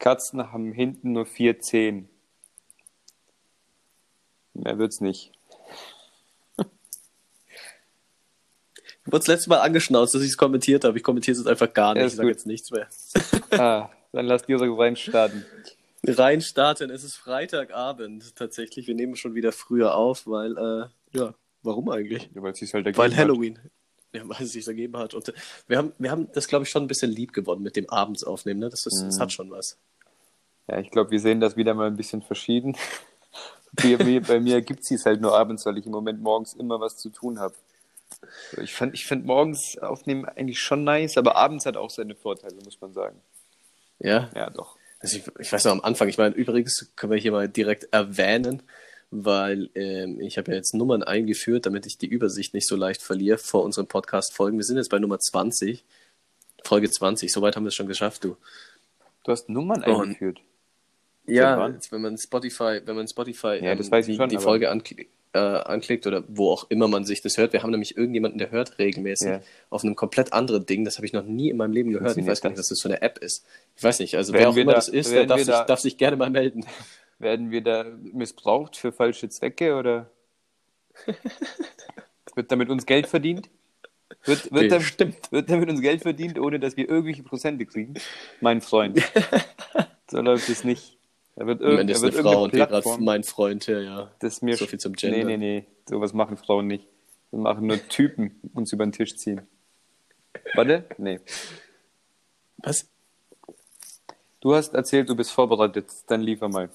Katzen haben hinten nur vier Zehen. Mehr wird's nicht. Ich wurde das letzte Mal angeschnauzt, dass ich es kommentiert habe. Ich kommentiere es jetzt einfach gar nicht. Ja, ich sage jetzt nichts mehr. Ah, dann lass die so reinstarten. Rein starten. Es ist Freitagabend tatsächlich. Wir nehmen schon wieder früher auf, weil, äh, ja, warum eigentlich? Ja, weil es halt Weil Halloween. Ja, weil es sich ergeben hat. Und äh, wir haben, wir haben das, glaube ich, schon ein bisschen lieb gewonnen mit dem Abends aufnehmen. Ne? Das, ist, das Mhm. hat schon was. Ja, ich glaube, wir sehen das wieder mal ein bisschen verschieden. Bei mir, bei mir gibt es halt nur abends, weil ich im Moment morgens immer was zu tun habe. Ich fand, ich find morgens aufnehmen eigentlich schon nice, aber abends hat auch seine Vorteile, muss man sagen. Ja, Ja, doch. Also ich, ich weiß noch am Anfang, ich meine, übrigens können wir hier mal direkt erwähnen, weil ähm, ich habe ja jetzt Nummern eingeführt, damit ich die Übersicht nicht so leicht verliere vor unseren Podcast-Folgen. Wir sind jetzt bei Nummer 20, Folge 20, soweit haben wir es schon geschafft, du. Du hast Nummern Und- eingeführt. Ja, jetzt, wenn man Spotify, wenn man Spotify ähm, Ja, ich die, schon, die Folge ankli äh, anklickt oder wo auch immer man sich das hört. Wir haben nämlich irgendjemanden, der hört regelmäßig Ja. auf einem komplett anderen Ding. Das habe ich noch nie in meinem Leben gehört. Ich weiß gar nicht, das? was das so eine App ist. Ich weiß nicht. Also Werden wer auch immer da- das ist, der darf sich, da- darf sich gerne mal melden. Werden wir da missbraucht für falsche Zwecke oder wird damit uns Geld verdient? Wird, wird, Nee, da, stimmt. wird damit uns Geld verdient, ohne dass wir irgendwelche Prozente kriegen? Mein Freund. so läuft es nicht. Da wird, Am Ende ist eine Frau und die Plattform, mein Freund, ja, ja. das mir so viel zum Nee, Gender. nee, nee. Sowas machen Frauen nicht. Das machen nur Typen, uns über den Tisch ziehen. Warte? Nee. Was? Du hast erzählt, du bist vorbereitet. Dann liefer mal.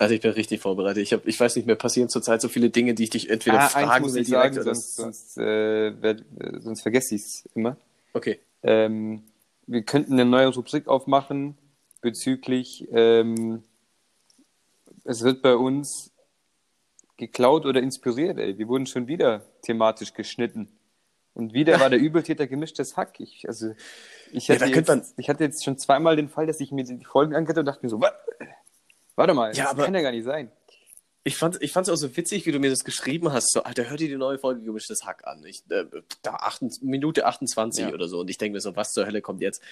Also ich bin richtig vorbereitet. Ich, hab, ich weiß nicht, mir passieren zurzeit so viele Dinge, die ich dich entweder Ah, fragen muss ich direkt sagen, oder sonst, sonst, äh, werd, sonst vergesse ich es immer. Okay. Ähm, wir könnten eine neue Rubrik aufmachen bezüglich, ähm, es wird bei uns geklaut oder inspiriert, ey. Wir wurden schon wieder thematisch geschnitten. Und wieder war der Übeltäter gemischtes Hack. Ich, also, ich Ja, hatte, da könnte man- jetzt, ich hatte jetzt schon zweimal den Fall, dass ich mir die Folgen angehört und dachte mir so, "Wa- warte mal, Ja, das aber- kann ja gar nicht sein. Ich fand es auch so witzig, wie du mir das geschrieben hast. So, Alter, hör dir die neue Folge gemischtes Hack an. Ich, äh, da 28, Minute 28 Ja. oder so. Und ich denke mir so, was zur Hölle kommt jetzt?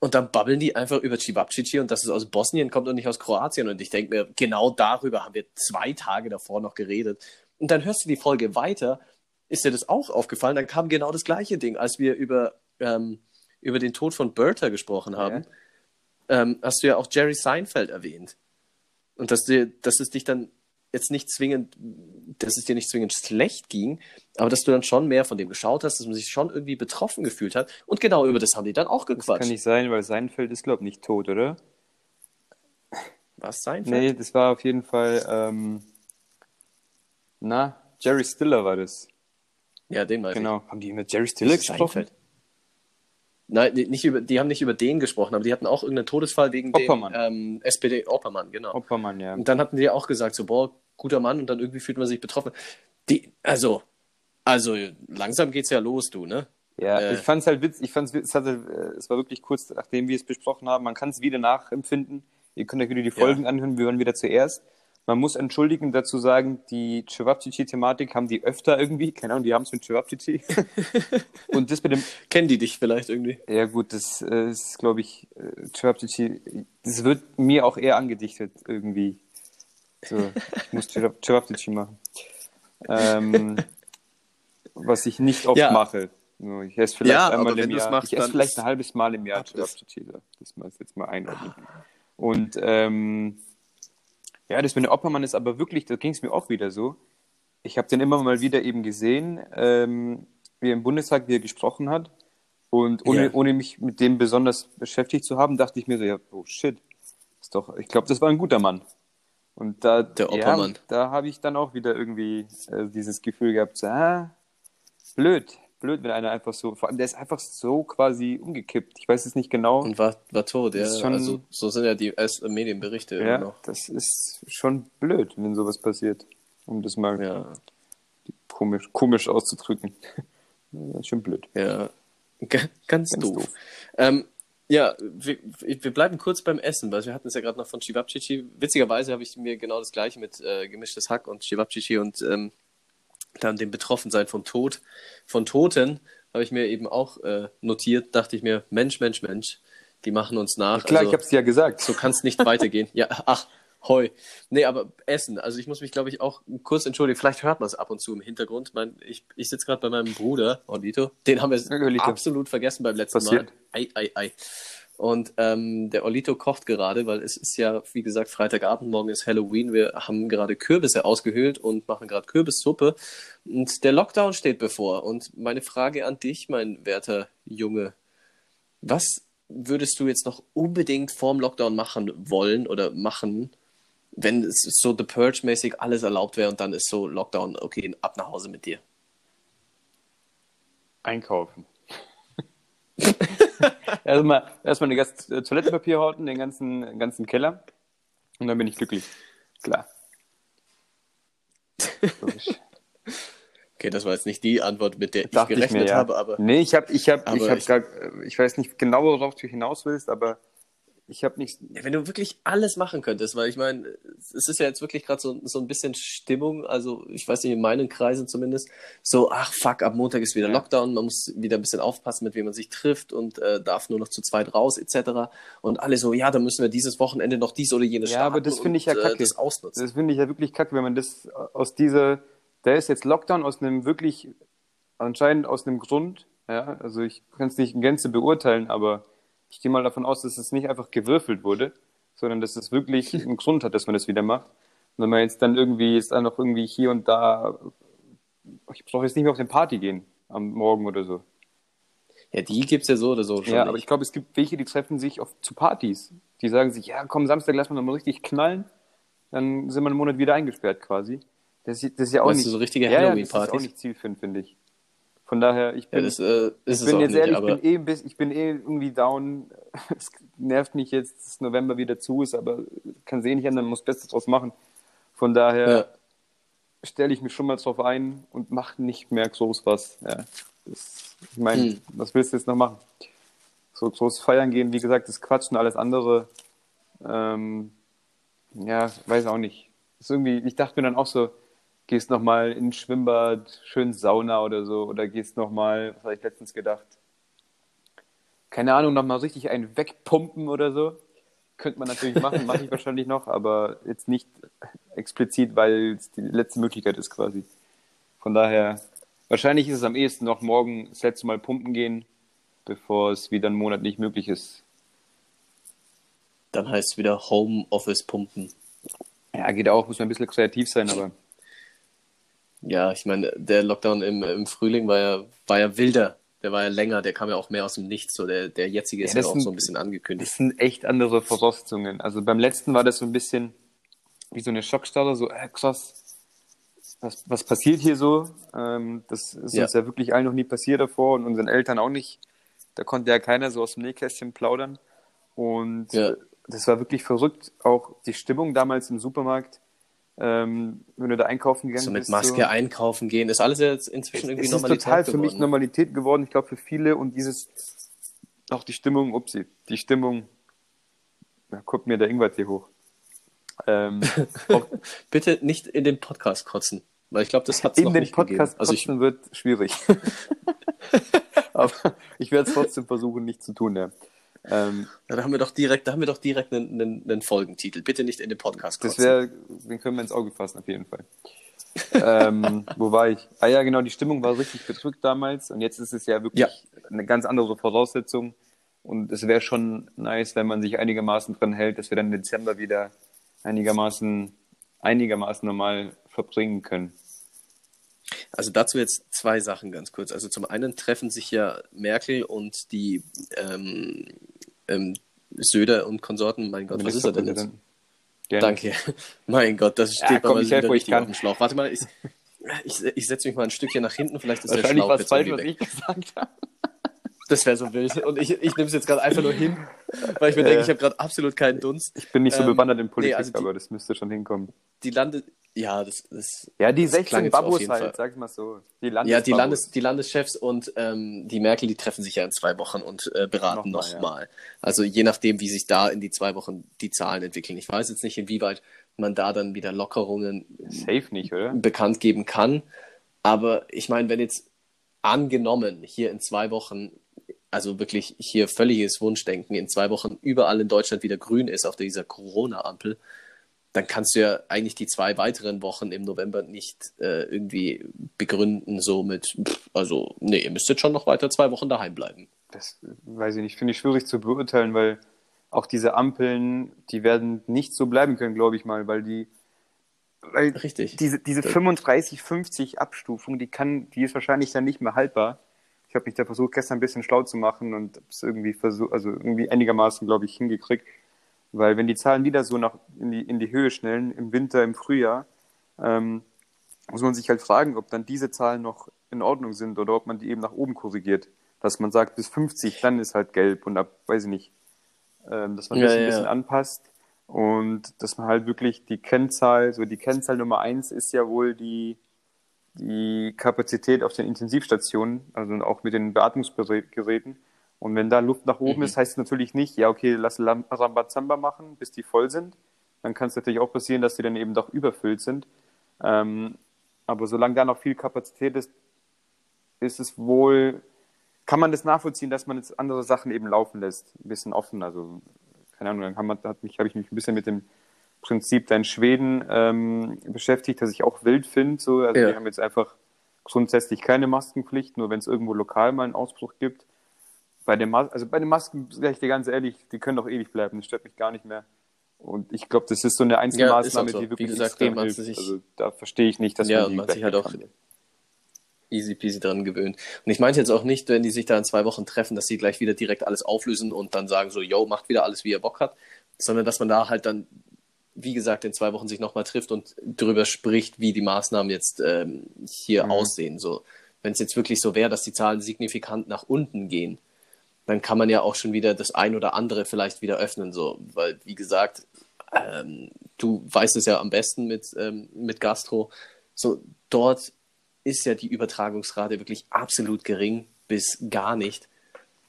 Und dann babbeln die einfach über Cevapcici und dass es aus Bosnien kommt und nicht aus Kroatien. Und ich denke mir, genau darüber haben wir zwei Tage davor noch geredet. Und dann hörst du die Folge weiter. Ist dir das auch aufgefallen? Dann kam genau das gleiche Ding, als wir über, ähm, über den Tod von Bertha gesprochen haben. Ähm, hast du ja auch Jerry Seinfeld erwähnt. Und dass, dir, dass es dich dann jetzt nicht zwingend, dass es dir nicht zwingend schlecht ging, aber dass du dann schon mehr von dem geschaut hast, dass man sich schon irgendwie betroffen gefühlt hat. Und genau über das haben die dann auch Das gequatscht. kann nicht sein, weil Seinfeld ist, glaube ich, nicht tot, oder? Was Seinfeld? Nee, das war auf jeden Fall, ähm, na, Jerry Stiller war das. Ja, den weiß Genau. Haben die mit Jerry ich. Stiller Das gesprochen? Seinfeld. Nein, die- nicht über, die haben nicht über den gesprochen, aber die hatten auch irgendeinen Todesfall wegen Oppermann. dem ähm, SPD Oppermann, genau. Oppermann, ja. Und dann hatten die ja auch gesagt, so, boah, guter Mann, und dann irgendwie fühlt man sich betroffen. Die, also, also langsam geht's ja los, du, ne? Ja, Äh. ich fand's halt witzig, ich fand's, es, hatte, äh, es war wirklich kurz, nachdem wir es besprochen haben, man kann es wieder nachempfinden. Ihr könnt euch wieder die Folgen anhören, wir waren wieder zuerst. Man muss entschuldigen dazu sagen, die Cevapcici-Thematik haben die öfter irgendwie, keine Ahnung, die haben es mit Cevapcici. Und das mit dem, Kennen die dich vielleicht irgendwie? ja gut, das äh, ist, glaube ich, äh, Cevapcici, das wird mir auch eher angedichtet irgendwie. So, ich muss Cevapcici machen. Ähm, was ich nicht oft Ja. mache. Ich esse vielleicht Ja, einmal im Jahr. machst, ich esse vielleicht ein halbes Mal im Jahr Cevapcici. Das muss jetzt mal einordnen. Und ähm, ja, das mit dem Oppermann ist aber wirklich, da ging es mir auch wieder so. Ich habe den immer mal wieder eben gesehen, ähm, wie er im Bundestag, wie er gesprochen hat. Und ohne, Ja. ohne mich mit dem besonders beschäftigt zu haben, dachte ich mir so, ja, oh shit. Ist doch, ich glaube, das war ein guter Mann. Und da, Der ja, Oppermann. da habe ich dann auch wieder irgendwie äh, dieses Gefühl gehabt, so, ah, blöd, blöd, wenn einer einfach so, vor allem der ist einfach so quasi umgekippt. Ich weiß es nicht genau. Und war, war tot, ja. Schon- also, so sind ja die Medienberichte immer ja, noch. das ist schon blöd, wenn sowas passiert. Um das mal Ja, komisch, komisch auszudrücken. Schon blöd. ja. Ganz, Ganz doof. doof. Ähm, ja, wir, wir bleiben kurz beim Essen, weil wir hatten es ja gerade noch von Cevapcici. Witzigerweise habe ich mir genau das gleiche mit äh, gemischtes Hack und Cevapcici und ähm, dann dem Betroffensein vom Tod, von Toten, habe ich mir eben auch äh, notiert, dachte ich mir, Mensch, Mensch, Mensch, Die machen uns nach. Klar, also, ich hab's dir ja gesagt. So kann es nicht weitergehen. Ja, ach, heu. Nee, aber Essen. Also ich muss mich, glaube ich, auch kurz entschuldigen. Vielleicht hört man es ab und zu im Hintergrund. Mein, ich ich sitze gerade bei meinem Bruder, Olito. Den haben wir Ja, absolut vergessen beim letzten Passiert. Mal. Ei, ei, ei. Und ähm, der Olito kocht gerade, weil es ist ja, wie gesagt, Freitagabend, morgen ist Halloween. Wir haben gerade Kürbisse ausgehöhlt und machen gerade Kürbissuppe. Und der Lockdown steht bevor. Und meine Frage an dich, mein werter Junge, was würdest du jetzt noch unbedingt vorm Lockdown machen wollen oder machen, wenn es so The Purge-mäßig alles erlaubt wäre und dann ist so Lockdown, okay, ab nach Hause mit dir? Einkaufen. erstmal erstmal eine ganze äh, Toilettenpapier horten, den ganzen, ganzen Keller. Und dann bin ich glücklich. Klar. Okay, das war jetzt nicht die Antwort, mit der ich gerechnet mir, ja. habe, aber Nee, ich habe, ich habe, ich habe ich- gar, ich weiß nicht genau, worauf du hinaus willst, aber ich habe nicht. Ja, wenn du wirklich alles machen könntest, weil ich meine, es ist ja jetzt wirklich gerade so, so ein bisschen Stimmung, also ich weiß nicht, in meinen Kreisen zumindest, so, ach fuck, ab Montag ist wieder Ja. Lockdown, man muss wieder ein bisschen aufpassen, mit wem man sich trifft und äh, darf nur noch zu zweit raus, etc. Und alle so, ja, dann müssen wir dieses Wochenende noch dies oder jenes Ja, aber das starten finde ich ja und, kacke. Äh, das ausnutzen. Das finde ich ja wirklich kacke, wenn man das aus dieser, da ist jetzt Lockdown aus einem wirklich, anscheinend aus einem Grund, ja, also ich kann es nicht in Gänze beurteilen, aber ich gehe mal davon aus, dass es nicht einfach gewürfelt wurde, sondern dass es wirklich einen Grund hat, dass man das wieder macht. Und wenn man jetzt dann irgendwie, jetzt dann noch irgendwie hier und da, ich brauche jetzt nicht mehr auf den Party gehen am Morgen oder so. Ja, die gibt's ja so oder so schon. Ja, nicht. aber ich glaube, es gibt welche, die treffen sich auf, zu Partys. Die sagen sich, ja, komm, Samstag lass mal mal richtig knallen. Dann sind wir einen Monat wieder eingesperrt quasi. Das, ist- das ist ja auch Meinst nicht. du so richtige ja, ja, das ist Halloween-Partys? auch nicht zielführend, finde ich. Von daher, ich ja, bin, das äh, ich bin jetzt nicht, ehrlich, aber ich bin, eh bisschen, ich bin eh irgendwie down. Es nervt mich jetzt, dass November wieder zu ist, aber kann sie eh nicht ändern, muss Bestes draus machen. Von daher ja. stelle ich mich schon mal drauf ein und mache nicht mehr groß was. Ja, das, ich meine, Hm. was willst du jetzt noch machen? So groß feiern gehen, wie gesagt, das Quatsch und alles andere. Ähm, ja, weiß auch nicht. Ist irgendwie, ich dachte mir dann auch so, gehst noch mal ins Schwimmbad, schön Sauna oder so, oder gehst noch mal, was habe ich letztens gedacht? Keine Ahnung, noch mal richtig einen wegpumpen oder so. Könnte man natürlich machen, mache ich wahrscheinlich noch, aber jetzt nicht explizit, weil es die letzte Möglichkeit ist quasi. Von daher, wahrscheinlich ist es am ehesten noch morgen das letzte Mal pumpen gehen, bevor es wieder einen Monat nicht möglich ist. dann heißt es wieder Homeoffice pumpen. Ja, geht auch, muss man ein bisschen kreativ sein, aber Ja, ich meine, der Lockdown im, im Frühling war ja, war ja wilder. Der war ja länger, der kam ja auch mehr aus dem Nichts. So der, der jetzige ist Ja, ja, auch sind- so ein bisschen angekündigt. das sind echt andere Voraussetzungen. Also beim letzten war das so ein bisschen wie so eine Schockstarre, so äh, krass, was, was passiert hier so? Ähm, das ist Ja. uns ja wirklich allen noch nie passiert davor und unseren Eltern auch nicht. Da konnte ja keiner so aus dem Nähkästchen plaudern. Und Ja. das war wirklich verrückt. Auch die Stimmung damals im Supermarkt, ähm, wenn du da einkaufen gegangen So mit bist. Maske so, einkaufen gehen, ist alles jetzt inzwischen irgendwie es ist Normalität total für mich geworden. Normalität geworden. Ich glaube für viele und dieses auch die Stimmung, upsie, die Stimmung. Da kommt mir der Ingwer hier hoch. Ähm, auch Bitte nicht in den Podcast kotzen, weil ich glaube, das hat es in noch den nicht Podcast gegeben. Also ich, kotzen wird schwierig. Aber ich werde es trotzdem versuchen, nicht zu tun. Ja. Ähm, ja, da haben wir doch direkt, da haben wir doch direkt einen, einen, einen Folgentitel. Bitte nicht in den Podcast kotzen. das wäre, den können wir ins Auge fassen, auf jeden Fall. ähm, wo war ich? Ah ja, genau, die Stimmung war richtig bedrückt damals und jetzt ist es ja wirklich Ja. eine ganz andere Voraussetzung. Und es wäre schon nice, wenn man sich einigermaßen dran hält, dass wir dann im Dezember wieder einigermaßen, einigermaßen normal verbringen können. Also dazu jetzt zwei Sachen ganz kurz. Also zum einen treffen sich ja Merkel und die ähm, ähm, Söder und Konsorten. Mein Gott, was ist er denn jetzt? Gerne. Danke. Mein Gott, das steht Ja, komm, ich helfe, ich kann. auf dem Schlauch. Warte mal, ich, ich, ich setze mich mal ein Stückchen nach hinten, vielleicht ist der Wahrscheinlich Schlauch war es jetzt falsch, was ich gesagt habe. Das wäre so wild. Und ich, ich nehme es jetzt gerade einfach nur hin, weil ich mir Ja. denke, ich habe gerade absolut keinen Dunst. Ich bin nicht so Ähm, bewandert in Politik, nee, also die- aber das müsste schon hinkommen. Die Lande... Ja, das, das Ja, die Das klang 16 jetzt auf Babos jeden halt, Fall. sag mal so. Die Ja, die. Landes, die Landeschefs und ähm, die Merkel, die treffen sich ja in zwei Wochen und äh, beraten Nochmal, nochmal. Also je nachdem, wie sich da in die zwei Wochen die Zahlen entwickeln. Ich weiß jetzt nicht, inwieweit man da dann wieder Lockerungen Safe nicht, oder? bekannt geben kann. Aber ich meine, wenn jetzt angenommen hier in zwei Wochen also wirklich hier völliges Wunschdenken, in zwei Wochen überall in Deutschland wieder grün ist auf dieser Corona-Ampel, dann kannst du ja eigentlich die zwei weiteren Wochen im November nicht äh, irgendwie begründen, so mit, pff, also, nee, ihr müsst jetzt schon noch weiter zwei Wochen daheim bleiben. Das weiß ich nicht, finde ich schwierig zu beurteilen, weil auch diese Ampeln, die werden nicht so bleiben können, glaube ich mal, weil die, weil Richtig. diese, diese 35, 50 Abstufung, die kann, die ist wahrscheinlich dann nicht mehr haltbar. Ich habe mich da versucht, gestern ein bisschen schlau zu machen und es irgendwie versucht, also irgendwie einigermaßen, glaube ich, hingekriegt. Weil wenn die Zahlen wieder so nach in die, in die Höhe schnellen, im Winter, im Frühjahr, ähm, muss man sich halt fragen, ob dann diese Zahlen noch in Ordnung sind oder ob man die eben nach oben korrigiert. Dass man sagt, bis 50, dann ist halt gelb und ab, weiß ich nicht, ähm, dass man Ja, das ein ja, bisschen anpasst und dass man halt wirklich die Kennzahl, so die Kennzahl Nummer eins ist ja wohl die, die Kapazität auf den Intensivstationen, also auch mit den Beatmungsgeräten. Und wenn da Luft nach oben Mhm. ist, heißt es natürlich nicht, ja, okay, lass Rambazamba machen, bis die voll sind. Dann kann es natürlich auch passieren, dass die dann eben doch überfüllt sind. Ähm, aber solange da noch viel Kapazität ist, ist es wohl, kann man das nachvollziehen, dass man jetzt andere Sachen eben laufen lässt. Ein bisschen offen. Also, keine Ahnung, dann habe ich mich ein bisschen mit dem Prinzip da in Schweden ähm, beschäftigt, das ich auch wild finde. So. Also, Ja. die haben jetzt einfach grundsätzlich keine Maskenpflicht, nur wenn es irgendwo lokal mal einen Ausbruch gibt. Bei den, Mas also bei den Masken, sag ich dir ganz ehrlich, die können doch ewig bleiben, das stört mich gar nicht mehr. Und ich glaube, das ist so eine Einzelmaßnahme, auch so. die wirklich Wie gesagt, extrem hilft. sich- also da verstehe ich nicht, dass Ja, man die man sich halt auch kann. easy peasy dran gewöhnt. Und ich meinte jetzt auch nicht, wenn die sich da in zwei Wochen treffen, dass sie gleich wieder direkt alles auflösen und dann sagen so, yo, macht wieder alles, wie ihr Bock habt, sondern dass man da halt dann, wie gesagt, in zwei Wochen sich nochmal trifft und darüber spricht, wie die Maßnahmen jetzt ähm, hier Mhm. aussehen. So, wenn es jetzt wirklich so wäre, dass die Zahlen signifikant nach unten gehen, dann kann man ja auch schon wieder das ein oder andere vielleicht wieder öffnen, so, weil, wie gesagt, ähm, du weißt es ja am besten mit, ähm, mit Gastro, so, dort ist ja die Übertragungsrate wirklich absolut gering bis gar nicht.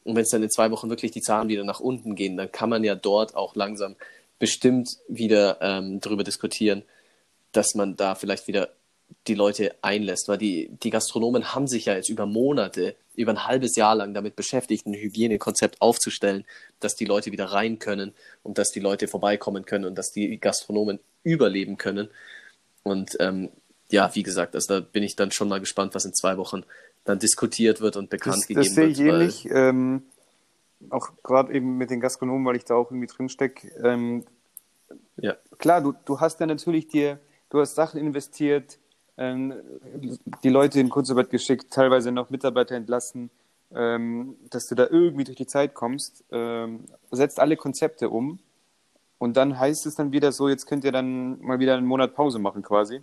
Und wenn es dann in zwei Wochen wirklich die Zahlen wieder nach unten gehen, dann kann man ja dort auch langsam bestimmt wieder ähm, darüber diskutieren, dass man da vielleicht wieder die Leute einlässt, weil die, die Gastronomen haben sich ja jetzt über Monate, über ein halbes Jahr lang damit beschäftigt, ein Hygienekonzept aufzustellen, dass die Leute wieder rein können und dass die Leute vorbeikommen können und dass die Gastronomen überleben können. Und ähm, ja, wie gesagt, also da bin ich dann schon mal gespannt, was in zwei Wochen dann diskutiert wird und bekannt Das, gegeben das sehe ich wird. weil- ähnlich. Ähm, auch gerade eben mit den Gastronomen, weil ich da auch irgendwie drin stecke. Ähm, Ja, klar, du, du hast ja natürlich dir, du hast Sachen investiert, die Leute in Kurzarbeit geschickt, teilweise noch Mitarbeiter entlassen, ähm, dass du da irgendwie durch die Zeit kommst, ähm, setzt alle Konzepte um und dann heißt es dann wieder so, jetzt könnt ihr dann mal wieder einen Monat Pause machen quasi.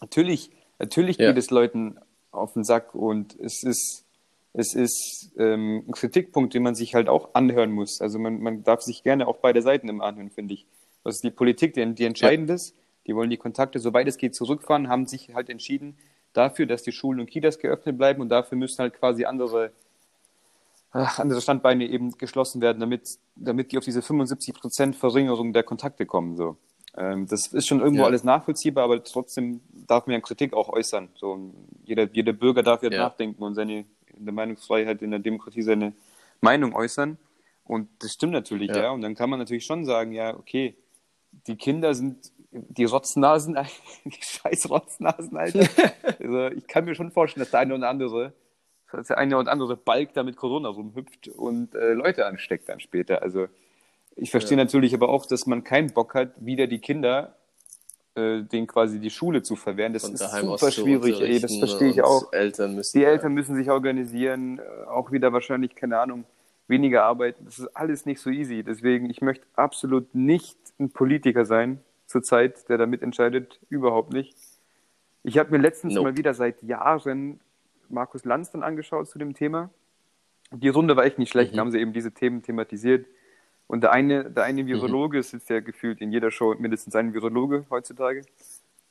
Natürlich, natürlich Ja. geht es Leuten auf den Sack und es ist, es ist ähm, ein Kritikpunkt, den man sich halt auch anhören muss. Also man, man darf sich gerne auch beide Seiten immer anhören, finde ich. Das ist die Politik, die, die entscheidend ist. Die wollen die Kontakte, soweit es geht, zurückfahren, haben sich halt entschieden dafür, dass die Schulen und Kitas geöffnet bleiben und dafür müssen halt quasi andere, ach, andere Standbeine eben geschlossen werden, damit, damit die auf diese 75% Verringerung der Kontakte kommen. So. Ähm, das ist schon irgendwo Ja. alles nachvollziehbar, aber trotzdem darf man ja Kritik auch äußern. So, jeder, jeder Bürger darf ja, Ja. nachdenken und seine in der Meinungsfreiheit in der Demokratie seine Meinung äußern. Und das stimmt natürlich, ja. Ja. Und dann kann man natürlich schon sagen, ja, okay, die Kinder sind die Rotznasen, die scheiß Rotznasen, Alter. also ich kann mir schon vorstellen, dass der eine oder andere, dass der eine oder andere Balk da mit Corona rumhüpft und äh, Leute ansteckt dann später. Also ich verstehe Ja. natürlich aber auch, dass man keinen Bock hat, wieder die Kinder, äh, denen quasi die Schule zu verwehren. Das von ist super schwierig, ey, das verstehe ich und auch. Eltern müssen Die Eltern müssen sich organisieren, äh, auch wieder wahrscheinlich, keine Ahnung, weniger arbeiten. Das ist alles nicht so easy. Deswegen, ich möchte absolut nicht ein Politiker sein zurzeit, der da mitentscheidet. Überhaupt nicht. Ich habe mir letztens Nope. mal wieder seit Jahren Markus Lanz dann angeschaut zu dem Thema. Die Runde war echt nicht schlecht, Mhm. da haben sie eben diese Themen thematisiert. Und der eine, der eine Virologe sitzt ja gefühlt in jeder Show mindestens ein Virologe heutzutage.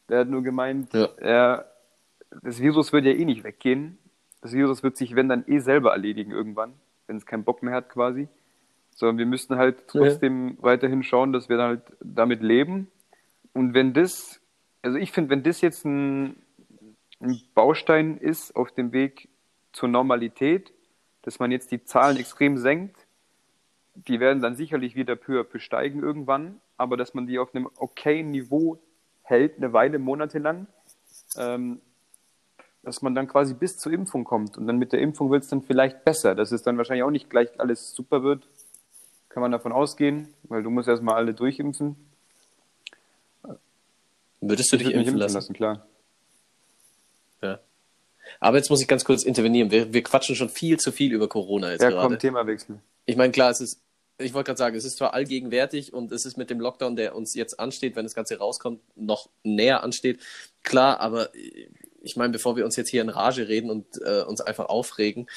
Der hat nur gemeint, Ja. er, das Virus wird ja eh nicht weggehen. Das Virus wird sich, wenn dann eh selber erledigen irgendwann, wenn es keinen Bock mehr hat quasi. Sondern wir müssten halt trotzdem weiterhin schauen, dass wir dann halt damit leben. Und wenn das, also ich finde, wenn das jetzt ein, ein Baustein ist auf dem Weg zur Normalität, dass man jetzt die Zahlen extrem senkt. Die werden dann sicherlich wieder peu à peu steigen irgendwann, aber dass man die auf einem okayen Niveau hält, eine Weile, monatelang, ähm, dass man dann quasi bis zur Impfung kommt. Und dann mit der Impfung wird es dann vielleicht besser. Dass es dann wahrscheinlich auch nicht gleich alles super wird, kann man davon ausgehen, weil du musst erstmal alle durchimpfen. Würdest du Ich dich mich impfen lassen? klar. Ja. Aber jetzt muss ich ganz kurz intervenieren. Wir, wir quatschen schon viel zu viel über Corona jetzt Ja, gerade. komm, Themawechsel. Ich meine, klar, es ist, ich wollte gerade sagen, es ist zwar allgegenwärtig und es ist mit dem Lockdown, der uns jetzt ansteht, wenn das Ganze rauskommt, noch näher ansteht. Klar, aber ich meine, bevor wir uns jetzt hier in Rage reden und äh, uns einfach aufregen,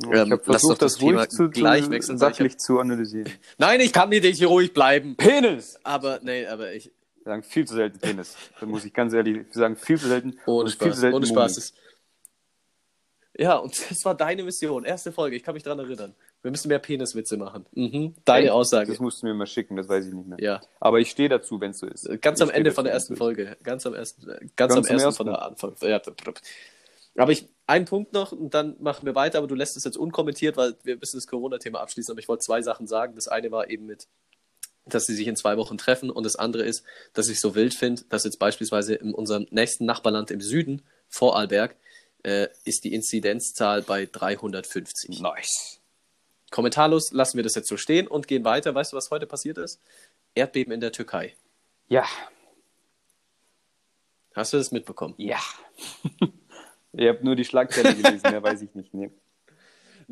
Ich ähm, habe lass doch versucht, das das Thema zu, gleich wechseln. ich sachlich zu analysieren. Hab, nein, ich kann nicht hier ruhig bleiben. Penis! Aber, nee, aber ich, sagen viel zu selten Penis. Da muss ich ganz ehrlich sagen, viel zu selten. ohne und viel Spaß, zu selten ohne. Spaß. Das- Ja, und das war deine Mission. Erste Folge, ich kann mich dran erinnern. Wir müssen mehr Peniswitze machen. Mhm. Deine Echt? Aussage. Das musst du mir mal schicken, das weiß ich nicht mehr. Ja. Aber ich stehe dazu, wenn es so ist. Ganz Ich am Ende von der ersten ist. Folge. Ganz am ersten, ganz, Ganz am ersten. von der Anfang. Ja, aber ich, einen Punkt noch und dann machen wir weiter, aber du lässt es jetzt unkommentiert, weil wir müssen das Corona-Thema abschließen. Aber ich wollte zwei Sachen sagen. Das eine war eben mit, dass sie sich in zwei Wochen treffen und das andere ist, dass ich so wild finde, dass jetzt beispielsweise in unserem nächsten Nachbarland im Süden, Vorarlberg, äh, ist die Inzidenzzahl bei 350. Nice. Kommentarlos lassen wir das jetzt so stehen und gehen weiter. Weißt du, was heute passiert ist? Erdbeben in der Türkei. Ja. Hast du das mitbekommen? Ja. ich habe nur die Schlagzeile gelesen, mehr weiß ich nicht. Nee.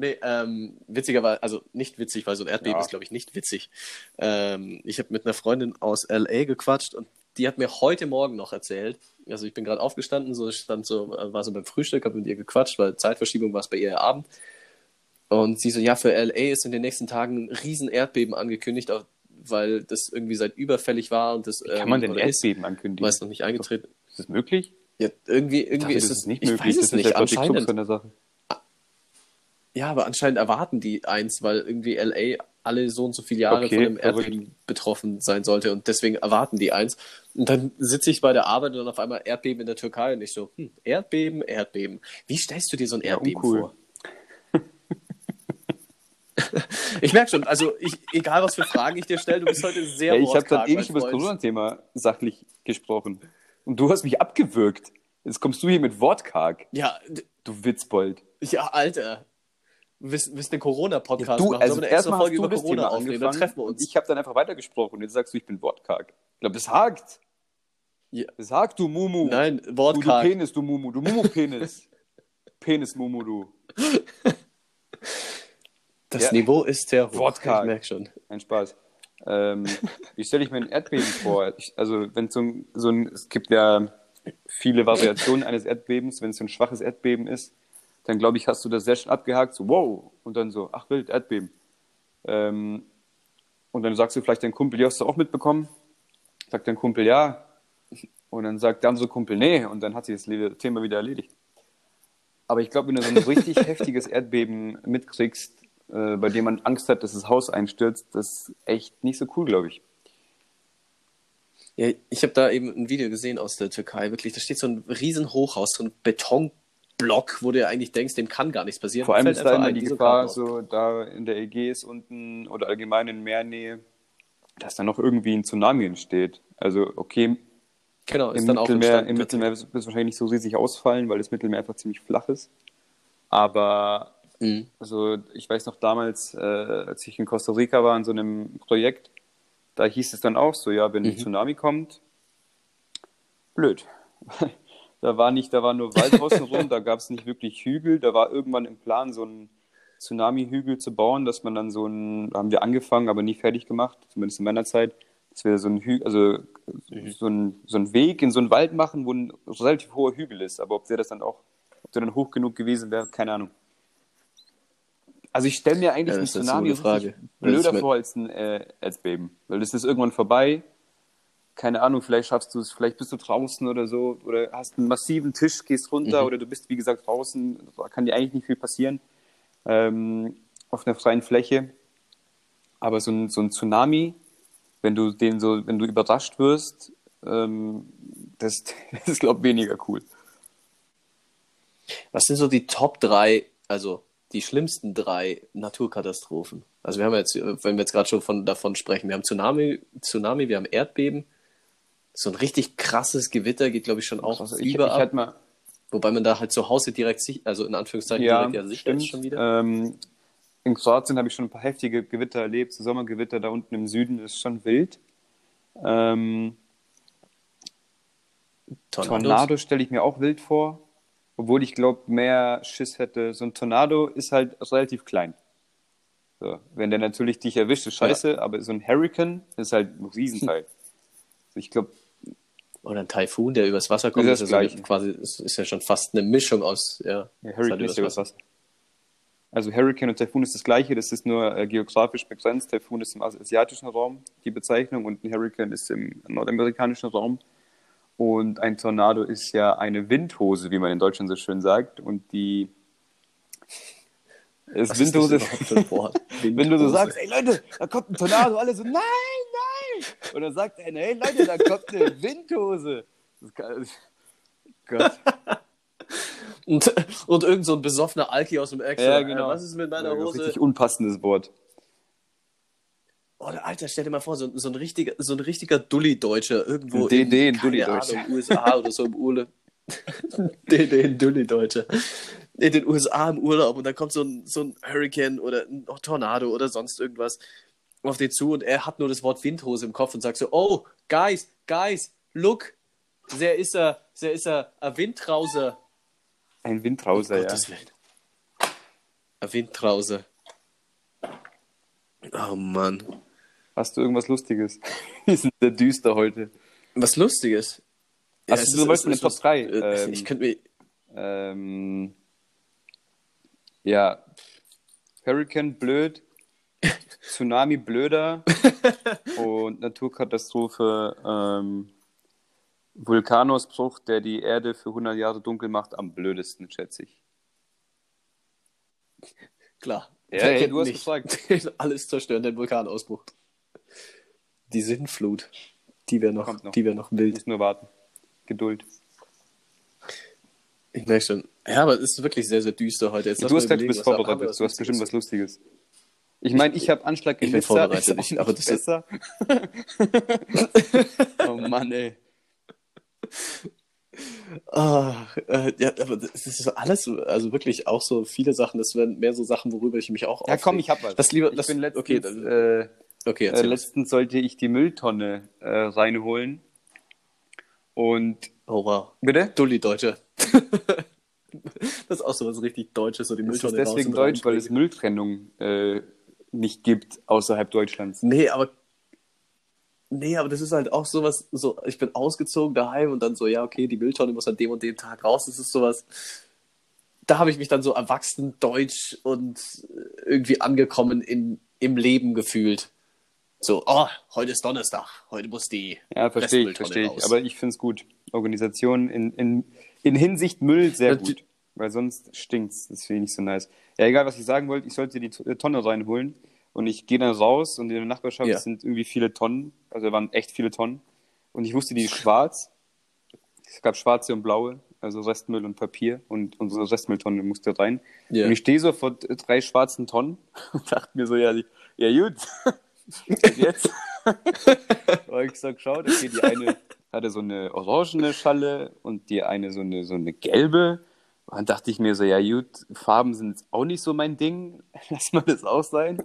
Nee, ähm, witzigerweise, also nicht witzig, weil so ein Erdbeben Ja. ist, glaube ich, nicht witzig. Ähm, ich habe mit einer Freundin aus LA gequatscht und die hat mir heute Morgen noch erzählt, also ich bin gerade aufgestanden, so ich stand so, äh, war so beim Frühstück, habe mit ihr gequatscht, weil Zeitverschiebung war es bei ihr Abend. Und sie so, ja, für LA ist in den nächsten Tagen ein riesen Erdbeben angekündigt, auch weil das irgendwie seit überfällig war und das Kann man denn ist, Erdbeben ankündigen? es noch nicht eingetreten. Ist das möglich? Ja, irgendwie, irgendwie dachte, ist das es nicht ich möglich. weiß das es ist nicht. ja die Krux Anscheinend, an der Sache. Ja, aber anscheinend erwarten die eins, weil irgendwie LA alle so und so viele Jahre Okay, von einem verrückt. Erdbeben betroffen sein sollte und deswegen erwarten die eins. Und dann sitze ich bei der Arbeit und dann auf einmal Erdbeben in der Türkei und ich so, hm, Erdbeben, Erdbeben. Wie stellst du dir so ein Ja, Erdbeben uncool. vor? ich merke schon, also ich, egal was für Fragen ich dir stelle, du bist heute sehr Ja, ich habe dann ewig über das. Corona-Thema sachlich gesprochen. Und du hast mich abgewürgt. Jetzt kommst du hier mit Wortkarg, Ja, du Witzbold. ja, Alter. Willst, willst einen Corona-Podcast du, machen? also Sollen wir eine extra Folge du über Corona aufnehmen? Dann angefangen treffen wir uns. ich habe dann einfach weitergesprochen und jetzt sagst du, ich bin wortkarg. Ich glaube, das hakt. Ja. Das hakt, du Mumu. Nein, du, du wortkarg. Penis, du Mumu. Du Mumu-Penis. Penis, Mumu, du. Das Ja. Niveau ist sehr hoch. Wortkarg. Ich merke schon. Ein Spaß. Ähm, wie stelle ich mir ein Erdbeben vor? Ich, also, wenn so ein, so ein, es gibt ja viele Variationen eines Erdbebens. Wenn es so ein schwaches Erdbeben ist, dann glaube ich, hast du das sehr schnell abgehakt, so wow, und dann so, ach wild, Erdbeben. Ähm, und dann sagst du vielleicht dein Kumpel, ja, hast du auch mitbekommen? Sagt dein Kumpel, ja. Und dann sagt der andere Kumpel, nee, und dann hat sich das Thema wieder erledigt. Aber ich glaube, wenn du so ein richtig heftiges Erdbeben mitkriegst, äh, bei dem man Angst hat, dass das Haus einstürzt, das ist echt nicht so cool, glaube ich. Ja, ich habe da eben ein Video gesehen aus der Türkei. Wirklich, da steht so ein riesen Hochhaus, so ein Betonblock, wo du ja eigentlich denkst, dem kann gar nichts passieren. Vor allem ist da immer ein, die ein Gefahr, so da in der Ägäis unten oder allgemein in Meernähe, dass da noch irgendwie ein Tsunami entsteht. Also, okay, Genau, im Mittelmeer, im Mittelmeer wird es wahrscheinlich nicht so riesig ausfallen, weil das Mittelmeer einfach ziemlich flach ist. Aber Mhm. also ich weiß noch damals, äh, als ich in Costa Rica war in so einem Projekt, da hieß es dann auch so, ja, wenn ein Mhm. Tsunami kommt, blöd. da war nicht, da war nur Wald außenrum, da gab es nicht wirklich Hügel, da war irgendwann im Plan, so einen Tsunami-Hügel zu bauen, dass man dann so ein, haben wir angefangen, aber nie fertig gemacht, zumindest in meiner Zeit, dass wir so ein Hügel, also so ein, so ein Weg in so einen Wald machen, wo ein relativ hoher Hügel ist, aber ob der das dann auch, ob der dann hoch genug gewesen wäre, keine Ahnung. Also ich stelle mir eigentlich Ja, einen so Tsunami. Das blöder vor als ein äh, Erdbeben, weil das ist irgendwann vorbei. Keine Ahnung, vielleicht schaffst du es, vielleicht bist du draußen oder so, oder hast einen massiven Tisch, gehst runter, Mhm. oder du bist, wie gesagt, draußen, da kann dir eigentlich nicht viel passieren, ähm, auf einer freien Fläche. Aber so ein, so ein Tsunami, wenn du den so, wenn du überrascht wirst, ähm, das, das ist, glaube ich, weniger cool. Was sind so die Top 3, also die schlimmsten drei Naturkatastrophen. Also wir haben jetzt, wenn wir jetzt gerade schon von, davon sprechen, wir haben Tsunami, Tsunami, wir haben Erdbeben. So ein richtig krasses Gewitter geht, glaube ich, schon auch Also ich, ich Fieber ab. hatte mal, Wobei man da halt zu Hause direkt, sich, also in Anführungszeichen ja, direkt ja sicher ist schon wieder. Ähm, in Kroatien habe ich schon ein paar heftige Gewitter erlebt. So Sommergewitter da unten im Süden ist schon wild. Ähm, Tornados. Tornado stelle ich mir auch wild vor, obwohl ich glaube, mehr Schiss hätte. So ein Tornado ist halt relativ klein. So, wenn der natürlich dich erwischt, ist scheiße, aber so ein Hurricane ist halt ein Riesenteil. Also ich glaube, Oder ein Taifun, der übers Wasser kommt, Ist ist, das ja so eine- Gleiche. quasi, ist, ist ja schon fast eine Mischung aus, ja. ja, ist Hurricane übers ist übers Wasser. Also Hurricane und Taifun ist das gleiche, das ist nur äh, geografisch begrenzt. Taifun ist im asiatischen Raum die Bezeichnung und ein Hurricane ist im nordamerikanischen Raum. Und ein Tornado ist ja eine Windhose, wie man in Deutschland so schön sagt. Und die ist Was ist das Windhose. Wenn du so Windhose. sagst, ey Leute, da kommt ein Tornado, alle so, nein, nein. Und dann sagt einer, hey Leute, da kommt eine Windhose. Das kann, Gott. Und, und irgend so ein besoffener Alki aus dem Ex. Ja, Äh, genau. Was ist mit meiner Ein Hose? Richtig unpassendes Wort. Oh, Alter, stell dir mal vor, so, so ein richtiger, so ein richtiger Dulli-Deutscher irgendwo Ein DD, in, keine. Ahnung, USA oder so im Urlaub. DD, ein Dulli-Deutscher. In den USA im Urlaub und dann kommt so ein, so ein Hurricane oder ein Tornado oder sonst irgendwas auf den zu und er hat nur das Wort Windhose im Kopf und sagt so, oh, guys, guys, look, there is a, there is a, a Windtrauser. Ein Windtrauser, ja. Gottes Willen. Ein Windtrauser. Oh Mann. Hast du irgendwas Lustiges? Wir sind sehr düster heute. Was Lustiges. Hast es du zum Beispiel eine Top was- 3? äh, Ähm, ich könnte mir. Ähm, ja, Hurricane blöd, Tsunami blöder und Naturkatastrophe ähm, Vulkanausbruch, der die Erde für 100 Jahre dunkel macht, am blödesten, schätze ich. Klar. Ja, hey, du hast nicht gefragt. Alles zerstören, den Vulkanausbruch. Die Sintflut. Die wäre noch, noch. Die wär noch wild. Muss nur warten. Geduld. Ich merke schon. Ja, aber es ist wirklich sehr, sehr düster heute. Jetzt du hast gesagt, du bist vorbereitet. Du hast bestimmt was Lustiges? Ich meine, ich habe Anschlag Ich bin vorbereitet, ich- nicht aber das ist- besser. oh Mann, ey. Ah, äh, ja, aber das ist so alles, so- also wirklich auch so viele Sachen, das wären mehr so Sachen, worüber ich mich auch Ja, komm, ich hab was. Das lieber, ich das, bin letztens, okay, dann, äh, okay, Äh, letztens sollte ich die Mülltonne äh, reinholen. Und. oh wow. Bitte? Dulli Deutsche. das ist auch so was richtig Deutsches, so die Das ist Mülltonne deswegen deutsch, weil es. Mülltrennung äh, nicht gibt außerhalb Deutschlands. Nee, aber. Nee, aber das ist halt auch sowas, so, ich bin ausgezogen daheim und dann so, ja, okay, die Mülltonne muss an dem und dem Tag raus. Das ist sowas. Da habe ich mich dann so erwachsen, deutsch und irgendwie angekommen in, im Leben gefühlt. So, oh, heute ist Donnerstag, heute muss die. Ja, verstehe ich, verstehe ich. Aber ich finde es gut. Organisation in, in, in Hinsicht Müll sehr gut. Weil sonst stinkt's. Das finde ich nicht so nice. Ja, egal, was ich sagen wollte, ich sollte die T- Tonne reinholen. Und ich gehe dann raus und in der Nachbarschaft Ja. sind irgendwie viele Tonnen. Also da waren echt viele Tonnen. Und ich wusste, die ist schwarz. Es gab schwarze und blaue, also Restmüll und Papier. Und unsere Restmülltonne musste rein. Ja. Und ich stehe so vor drei schwarzen Tonnen und dachte mir so, ja, die- ja gut. Jetzt? habe ich so geschaut, okay, die eine hatte so eine orangene Schalle und die eine so eine, so eine gelbe. Und dann dachte ich mir so, ja gut, Farben sind jetzt auch nicht so mein Ding. Lass mal das auch sein.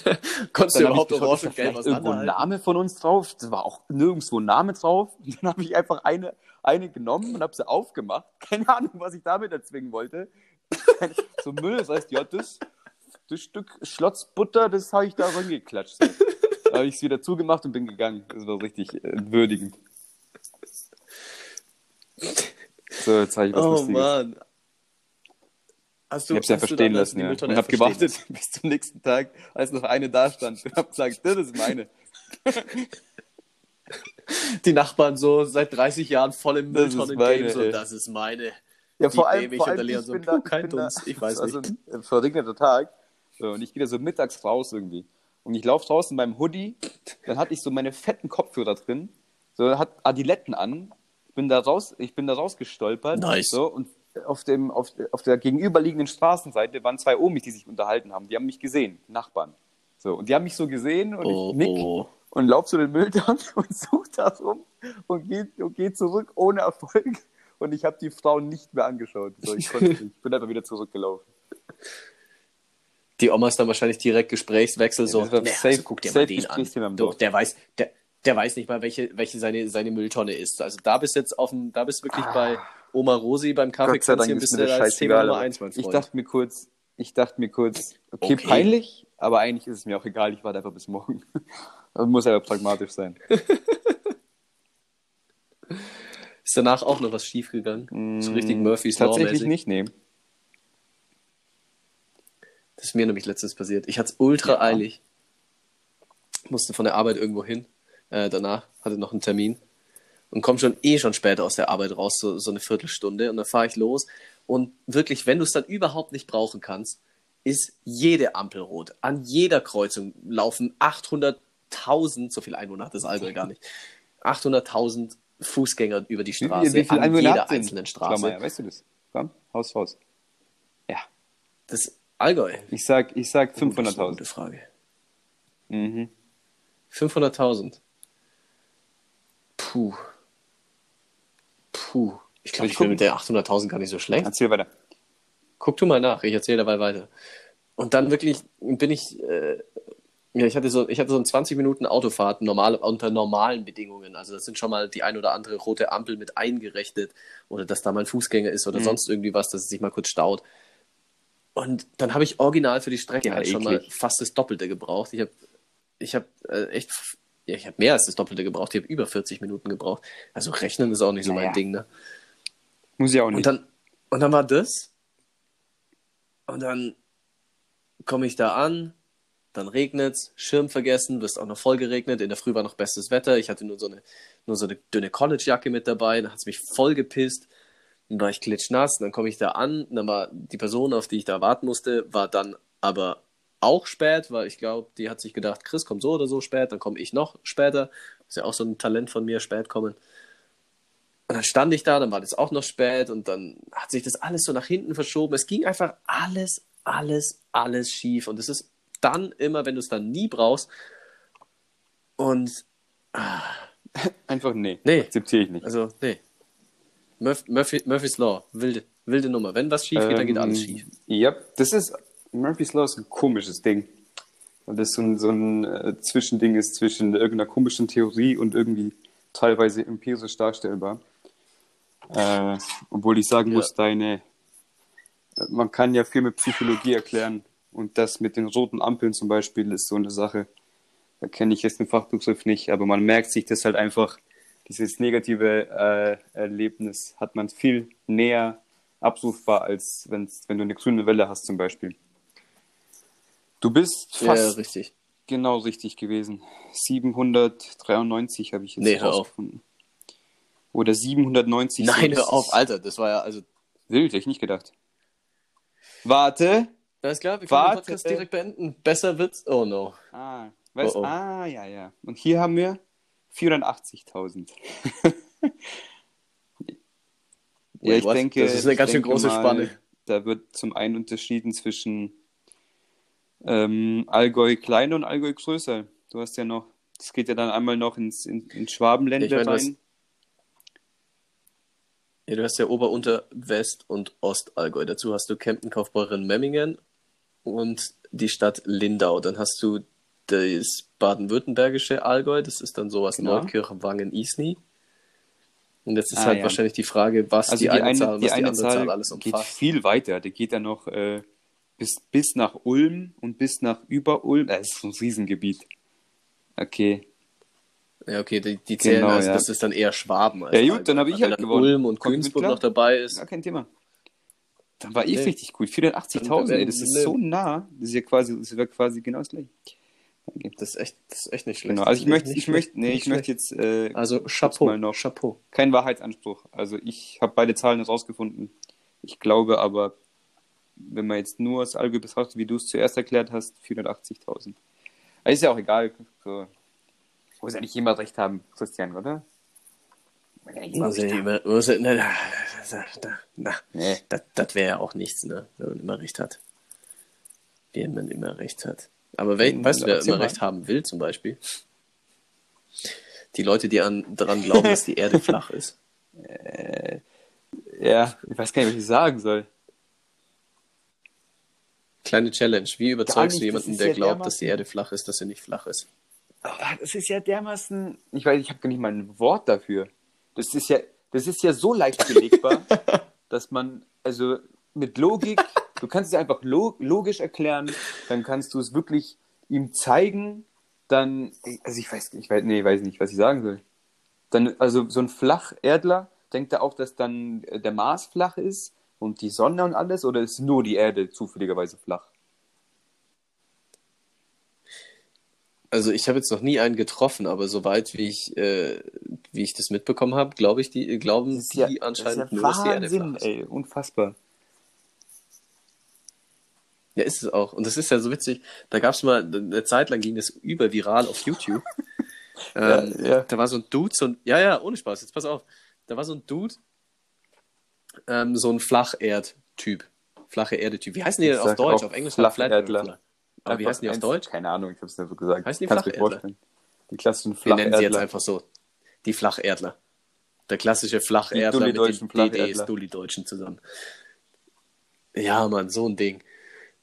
Konntest du überhaupt geschaut, Orange da und Gelb vielleicht irgendwo ein? Name von uns drauf. Das war auch nirgendwo ein Name drauf. Und dann habe ich einfach eine, eine genommen und habe sie aufgemacht. Keine Ahnung, was ich damit erzwingen wollte. so Müll, das heißt, ja, das, das Stück Schlotzbutter, das habe ich da reingeklatscht. So. Da habe ich es wieder zugemacht und bin gegangen. Das war richtig äh, würdigend. So, jetzt habe ich was Oh Lustiges. Mann. Hast du, Ich habe es einfach hast du stehen dann das- lassen ja. Und stehen gewartet bis zum nächsten Tag, als noch eine da stand. Und habe gesagt, das ist meine. die Nachbarn so seit 30 Jahren voll im Mülltonnen-Game, meine, so, das ist meine. Ja, vor allem, ich vor allem ich so, bin da, kein Dunst, ich weiß das war nicht. ein verregneter Tag. So, und ich gehe da so mittags raus irgendwie. Und ich laufe draußen beim Hoodie, dann hatte ich so meine fetten Kopfhörer drin, so hat Adiletten an, bin da raus, ich bin da rausgestolpert. Nice. So, und auf, dem, auf, auf der gegenüberliegenden Straßenseite waren zwei Omis, die sich unterhalten haben. Die haben mich gesehen, Nachbarn. So, und die haben mich so gesehen und Oh, ich nick oh. und lauf zu den Mülltonnen und suche das rum und gehe und geh zurück ohne Erfolg. Und ich habe die Frau nicht mehr angeschaut. So, ich, konnte ich bin einfach wieder zurückgelaufen. Die Oma ist dann wahrscheinlich direkt Gesprächswechsel so. war "Nee, safe- also guck dir mal den an. Du, Dorf. der weiß, der, der weiß nicht mal, welche, welche seine, seine Mülltonne ist. Also da bist jetzt auf dem, da bist wirklich bei Oma Rosi beim Kaffeekränzchen ist bist du als Thema. Nummer eins, mein Ich Freund. dachte mir kurz, ich dachte mir kurz, okay, Okay. peinlich, aber eigentlich ist es mir auch egal, ich warte einfach bis morgen. Man muss aber pragmatisch sein. ist danach auch noch was schiefgegangen? so richtig Murphy's Mm, Tatsächlich nicht, nee. Das ist mir nämlich letztens passiert. Ich hatte es ultra Ja. eilig. Musste von der Arbeit irgendwo hin. Äh, danach hatte noch einen Termin. Und komme schon eh schon später aus der Arbeit raus, so, so eine Viertelstunde. Und dann fahre ich los. Und wirklich, wenn du es dann überhaupt nicht brauchen kannst, ist jede Ampel rot. An jeder Kreuzung laufen 800.000, so viel Einwohner hat das Allgäu gar nicht, 800.000 Fußgänger über die Wie, Straße wie viel an Einwohner jeder einzelnen Straße. Schlaumeier, weißt du das? Komm, Haus raus. Ja, Das Allgäu. ich sag, ich sag Oh, das ist eine 500.000. Gute Frage. Mhm. 500.000. Puh. Puh. Ich glaube, ich ich bin mit der 800.000 gar nicht so schlecht. Erzähl weiter. Guck du mal nach, ich erzähle dabei weiter. Und dann wirklich bin ich, äh, ja, ich hatte so, ich hatte so eine 20 Minuten Autofahrt normal, unter normalen Bedingungen. Also das sind schon mal die ein oder andere rote Ampel mit eingerechnet oder dass da mal ein Fußgänger ist Mhm. oder sonst irgendwie was, dass es sich mal kurz staut. Und dann habe ich original für die Strecke Ja, halt schon mal eklig. fast das Doppelte gebraucht. Ich habe ich habe äh, echt, ja, ich habe mehr als das Doppelte gebraucht. Ich habe über 40 Minuten gebraucht. Also rechnen ist auch nicht so Naja. mein Ding, ne? Muss ich auch Und nicht. dann, und dann war das. Und dann komme ich da an, dann regnet's, Schirm vergessen, wirst auch noch voll geregnet. In der Früh war noch bestes Wetter. Ich hatte nur so eine, nur so eine dünne College-Jacke mit dabei. Dann hat's mich voll gepisst. Dann war ich klitschnass. Dann komme ich da an. Dann war die Person, auf die ich da warten musste, war dann aber auch spät, weil ich glaube, die hat sich gedacht, Chris kommt so oder so spät, dann komme ich noch später. ist ja auch so ein Talent von mir, spät kommen. Und dann stand ich da, dann war das auch noch spät und dann hat sich das alles so nach hinten verschoben. Es ging einfach alles, alles, alles schief. Und es ist dann immer, wenn du es dann nie brauchst. Und Einfach nee. Nee. Akzeptiere ich nicht. also, nee. Murph, Murphy, Murphy's Law, wilde, wilde Nummer. Wenn was schief geht, dann geht alles Ähm, schief. Ja, das ist Murphy's Law ist ein komisches Ding. Weil das so ein, so ein äh, Zwischending ist zwischen irgendeiner komischen Theorie und irgendwie teilweise empirisch darstellbar. Äh, obwohl ich sagen Ja. muss, deine, äh, man kann ja viel mit Psychologie erklären. Und das mit den roten Ampeln zum Beispiel ist so eine Sache. Da kenne ich jetzt den Fachbegriff nicht, aber man merkt sich das halt einfach, dieses negative äh, Erlebnis hat man viel näher abrufbar, als wenn's, wenn du eine grüne Welle hast zum Beispiel. Du bist Ja, fast richtig. genau richtig gewesen. 793 habe ich jetzt Nee, rausgefunden. Oder 790. Nein, hör auf, Alter, das war ja, also. Wild, hätte ich nicht gedacht. Warte. Alles klar, wir können Warte. den Podcast direkt beenden. Besser wird's. Oh no. Ah, weißt, Oh, oh. ah, ja, ja. Und hier haben wir 480.000. ja, ich what? denke, Das ist eine ganz schön große mal, Spanne. Da wird zum einen unterschieden zwischen ähm, Allgäu kleiner und Allgäu größer. Du hast ja noch, das geht ja dann einmal noch ins, in, ins Schwabenländer Ich hast- rein. Ja, du hast ja Ober-, Unter-, West- und Ostallgäu. Dazu hast du Kempten, Kaufbeuren, Memmingen und die Stadt Lindau. Dann hast du das baden-württembergische Allgäu. Das ist dann sowas Genau. Neukirchen, Wangen, Isny. Und jetzt ist Ah, halt ja. wahrscheinlich die Frage, was Also die, eine Zahl, was die, andere Zahl, Zahl alles geht umfasst. viel weiter. Die geht ja noch äh, bis, bis nach Ulm und bis nach über Ulm. Das ist ein Riesengebiet. Okay. Ja, okay, die, die zählen, Genau, also ja. das ist dann eher Schwaben. Als Ja, gut, dann habe ich halt dann gewonnen. Ulm und Kommt Günzburg noch dabei ist. Gar kein Thema. Dann war Nee. richtig gut. 480.000, ey, das ist Nee. so nah. Das ist ja quasi, das wäre quasi genau das gleiche. Danke. Das ist echt, das ist echt nicht schlecht. Genau. Also ich möchte, ich möchte, nee, ich möchte jetzt äh, Also Chapeau, mal noch Chapeau. kein Wahrheitsanspruch. Also ich habe beide Zahlen rausgefunden. Ich glaube aber, wenn man jetzt nur das Allgäu betrachtet, wie du es zuerst erklärt hast, 480.000. Aber Ist ja auch egal. So. Muss ja nicht jemand recht haben, Christian, oder? Muss ja nicht jemand Muss ja na, na, da, na, Nee. das, das wäre ja auch nichts, ne? Wenn man immer recht hat. Wenn man immer recht hat. Aber we Hm, weißt du, wer immer recht haben will, zum Beispiel? Die Leute, die an, daran glauben, dass die Erde flach ist. Ja, ich weiß gar nicht, was ich sagen soll. Kleine Challenge. Wie überzeugst nicht, du jemanden, der ja glaubt, dass die Erde flach ist, dass sie nicht flach ist? Ah, Das ist ja dermaßen. Ich weiß, ich habe gar nicht mal ein Wort dafür. Das ist ja, das ist ja so leicht belegbar, dass man, also mit Logik, du kannst es einfach lo logisch erklären, dann kannst du es wirklich ihm zeigen, dann, also ich weiß, ich weiß, nee, weiß nicht, was ich sagen soll. Dann, also so ein Flacherdler, denkt er auch, dass dann der Mars flach ist und die Sonne und alles, oder ist nur die Erde zufälligerweise flach? Also ich habe jetzt noch nie einen getroffen, aber soweit wie ich, äh, wie ich das mitbekommen habe, glaube ich, die glauben Das die ja, anscheinend das ja nur, dass die Erde flach ist. ey, unfassbar. Ja, ist es auch. Und das ist ja so witzig. Da gab es mal, eine Zeit lang ging das überviral auf YouTube. ähm, Ja, ja. Da war so ein Dude, so ein, ja, ja, ohne Spaß, jetzt pass auf. Da war so ein Dude, ähm, so ein Flacherd-Typ. Flache Erde-Typ. Wie heißen die denn auf Deutsch? Auf Englisch Flacherdler. Flat. Aber wie heißen die auf Deutsch? Keine Ahnung, ich habe es nur so gesagt. Heißen die Kannst Flacherdler? Die klassischen Wir nennen sie jetzt Flacherdler. einfach so. Die Flacherdler. Der klassische Flacherdler mit den DDs, Flacherdler. Dulli-Deutschen zusammen. Ja, Mann, so ein Ding.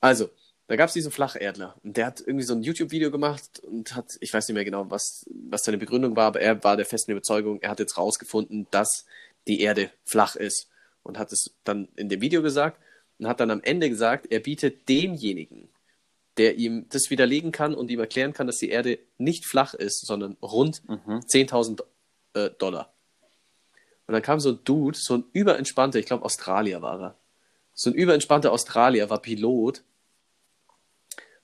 Also, da gab es diesen Flacherdler und der hat irgendwie so ein YouTube-Video gemacht und hat, ich weiß nicht mehr genau, was, was seine Begründung war, aber er war der festen Überzeugung, er hat jetzt rausgefunden, dass die Erde flach ist und hat es dann in dem Video gesagt und hat dann am Ende gesagt, er bietet demjenigen, der ihm das widerlegen kann und ihm erklären kann, dass die Erde nicht flach ist, sondern rund Mhm. 10.000 äh, Dollar. Und dann kam so ein Dude, so ein überentspannter, ich glaube Australier war er. So ein überentspannter Australier war Pilot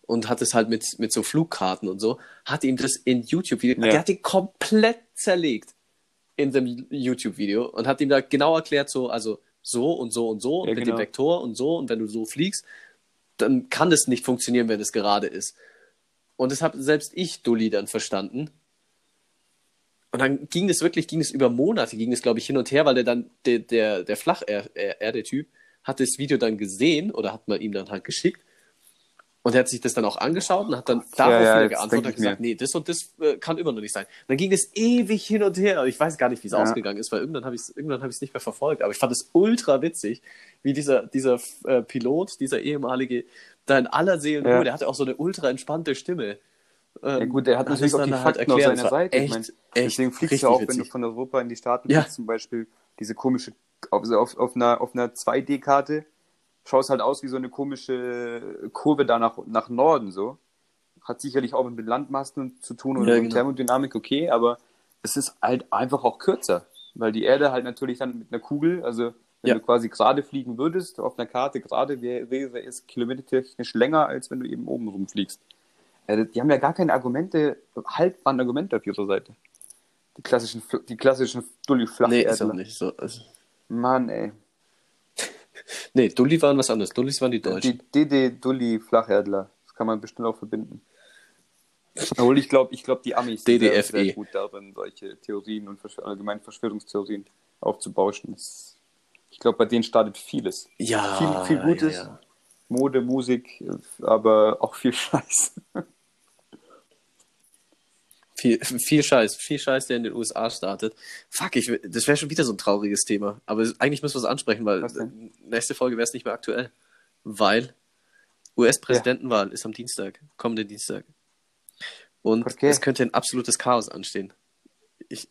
und hat es halt mit, mit so Flugkarten und so, hat ihm das in YouTube-Video, Ja. der hat ihn komplett zerlegt in dem YouTube-Video und hat ihm da genau erklärt, so, also so und so und so und Ja, mit genau. dem Vektor und so und wenn du so fliegst, dann kann das nicht funktionieren, wenn es gerade ist. Und das habe selbst ich, Dulli, dann verstanden. Und dann ging es wirklich, ging es über Monate, ging es, glaube ich, hin und her, weil der dann, der, der, der Flacherde-Typ hat das Video dann gesehen oder hat man ihm dann halt geschickt. Und er hat sich das dann auch angeschaut und hat dann darauf ja, wieder jetzt geantwortet und ich gesagt, mir. nee, das und das äh, kann immer noch nicht sein. dann ging es ewig hin und her. Ich weiß gar nicht, wie es Ja. ausgegangen ist, weil irgendwann habe ich es irgendwann habe ich es nicht mehr verfolgt. Aber ich fand es ultra witzig, wie dieser, dieser äh, Pilot, dieser ehemalige, da in aller Seelenruhe, Ja. der hatte auch so eine ultra entspannte Stimme. Ähm, Ja gut, der hat natürlich auch die halt Fakten auf erklärt. seiner Seite. ich Echt, mein, echt deswegen fliegst du auch, wenn du witzig. von Europa in die Staaten Ja. fliegst, zum Beispiel diese komische, auf, auf, auf einer, auf einer 2D-Karte, schaust halt aus wie so eine komische Kurve da nach, nach Norden so. Hat sicherlich auch mit Landmassen zu tun oder Ja, mit genau. Thermodynamik, okay, aber es ist halt einfach auch kürzer, weil die Erde halt natürlich dann mit einer Kugel, also wenn Ja. du quasi gerade fliegen würdest, auf einer Karte gerade wäre es kilometertechnisch länger, als wenn du eben oben rumfliegst. Ja, die haben ja gar keine Argumente, haltbaren Argumente auf ihrer Seite. Die klassischen, die klassischen dulli Nee, ist auch nicht so. Also, Mann, ey. Nee, Dulli waren was anderes. Dullis waren die Deutschen. Die DD Dulli Flacherdler. Das kann man bestimmt auch verbinden. Obwohl ich glaube, ich glaube, die Amis sind sehr, DDFE. sehr gut darin, solche Theorien und Verschw allgemein Verschwörungstheorien aufzubauschen. Ich glaube, bei denen startet vieles. Ja, viel, viel Gutes. Ja, ja. Mode, Musik, aber auch viel Scheiß. Viel, viel Scheiß, viel Scheiß, der in den USA startet. Fuck, ich, das wäre schon wieder so ein trauriges Thema. Aber eigentlich müssen wir es ansprechen, weil nächste Folge wäre es nicht mehr aktuell. Weil US-Präsidentenwahl ist am Dienstag, kommenden Dienstag. Und Okay. es könnte ein absolutes Chaos anstehen. Ich,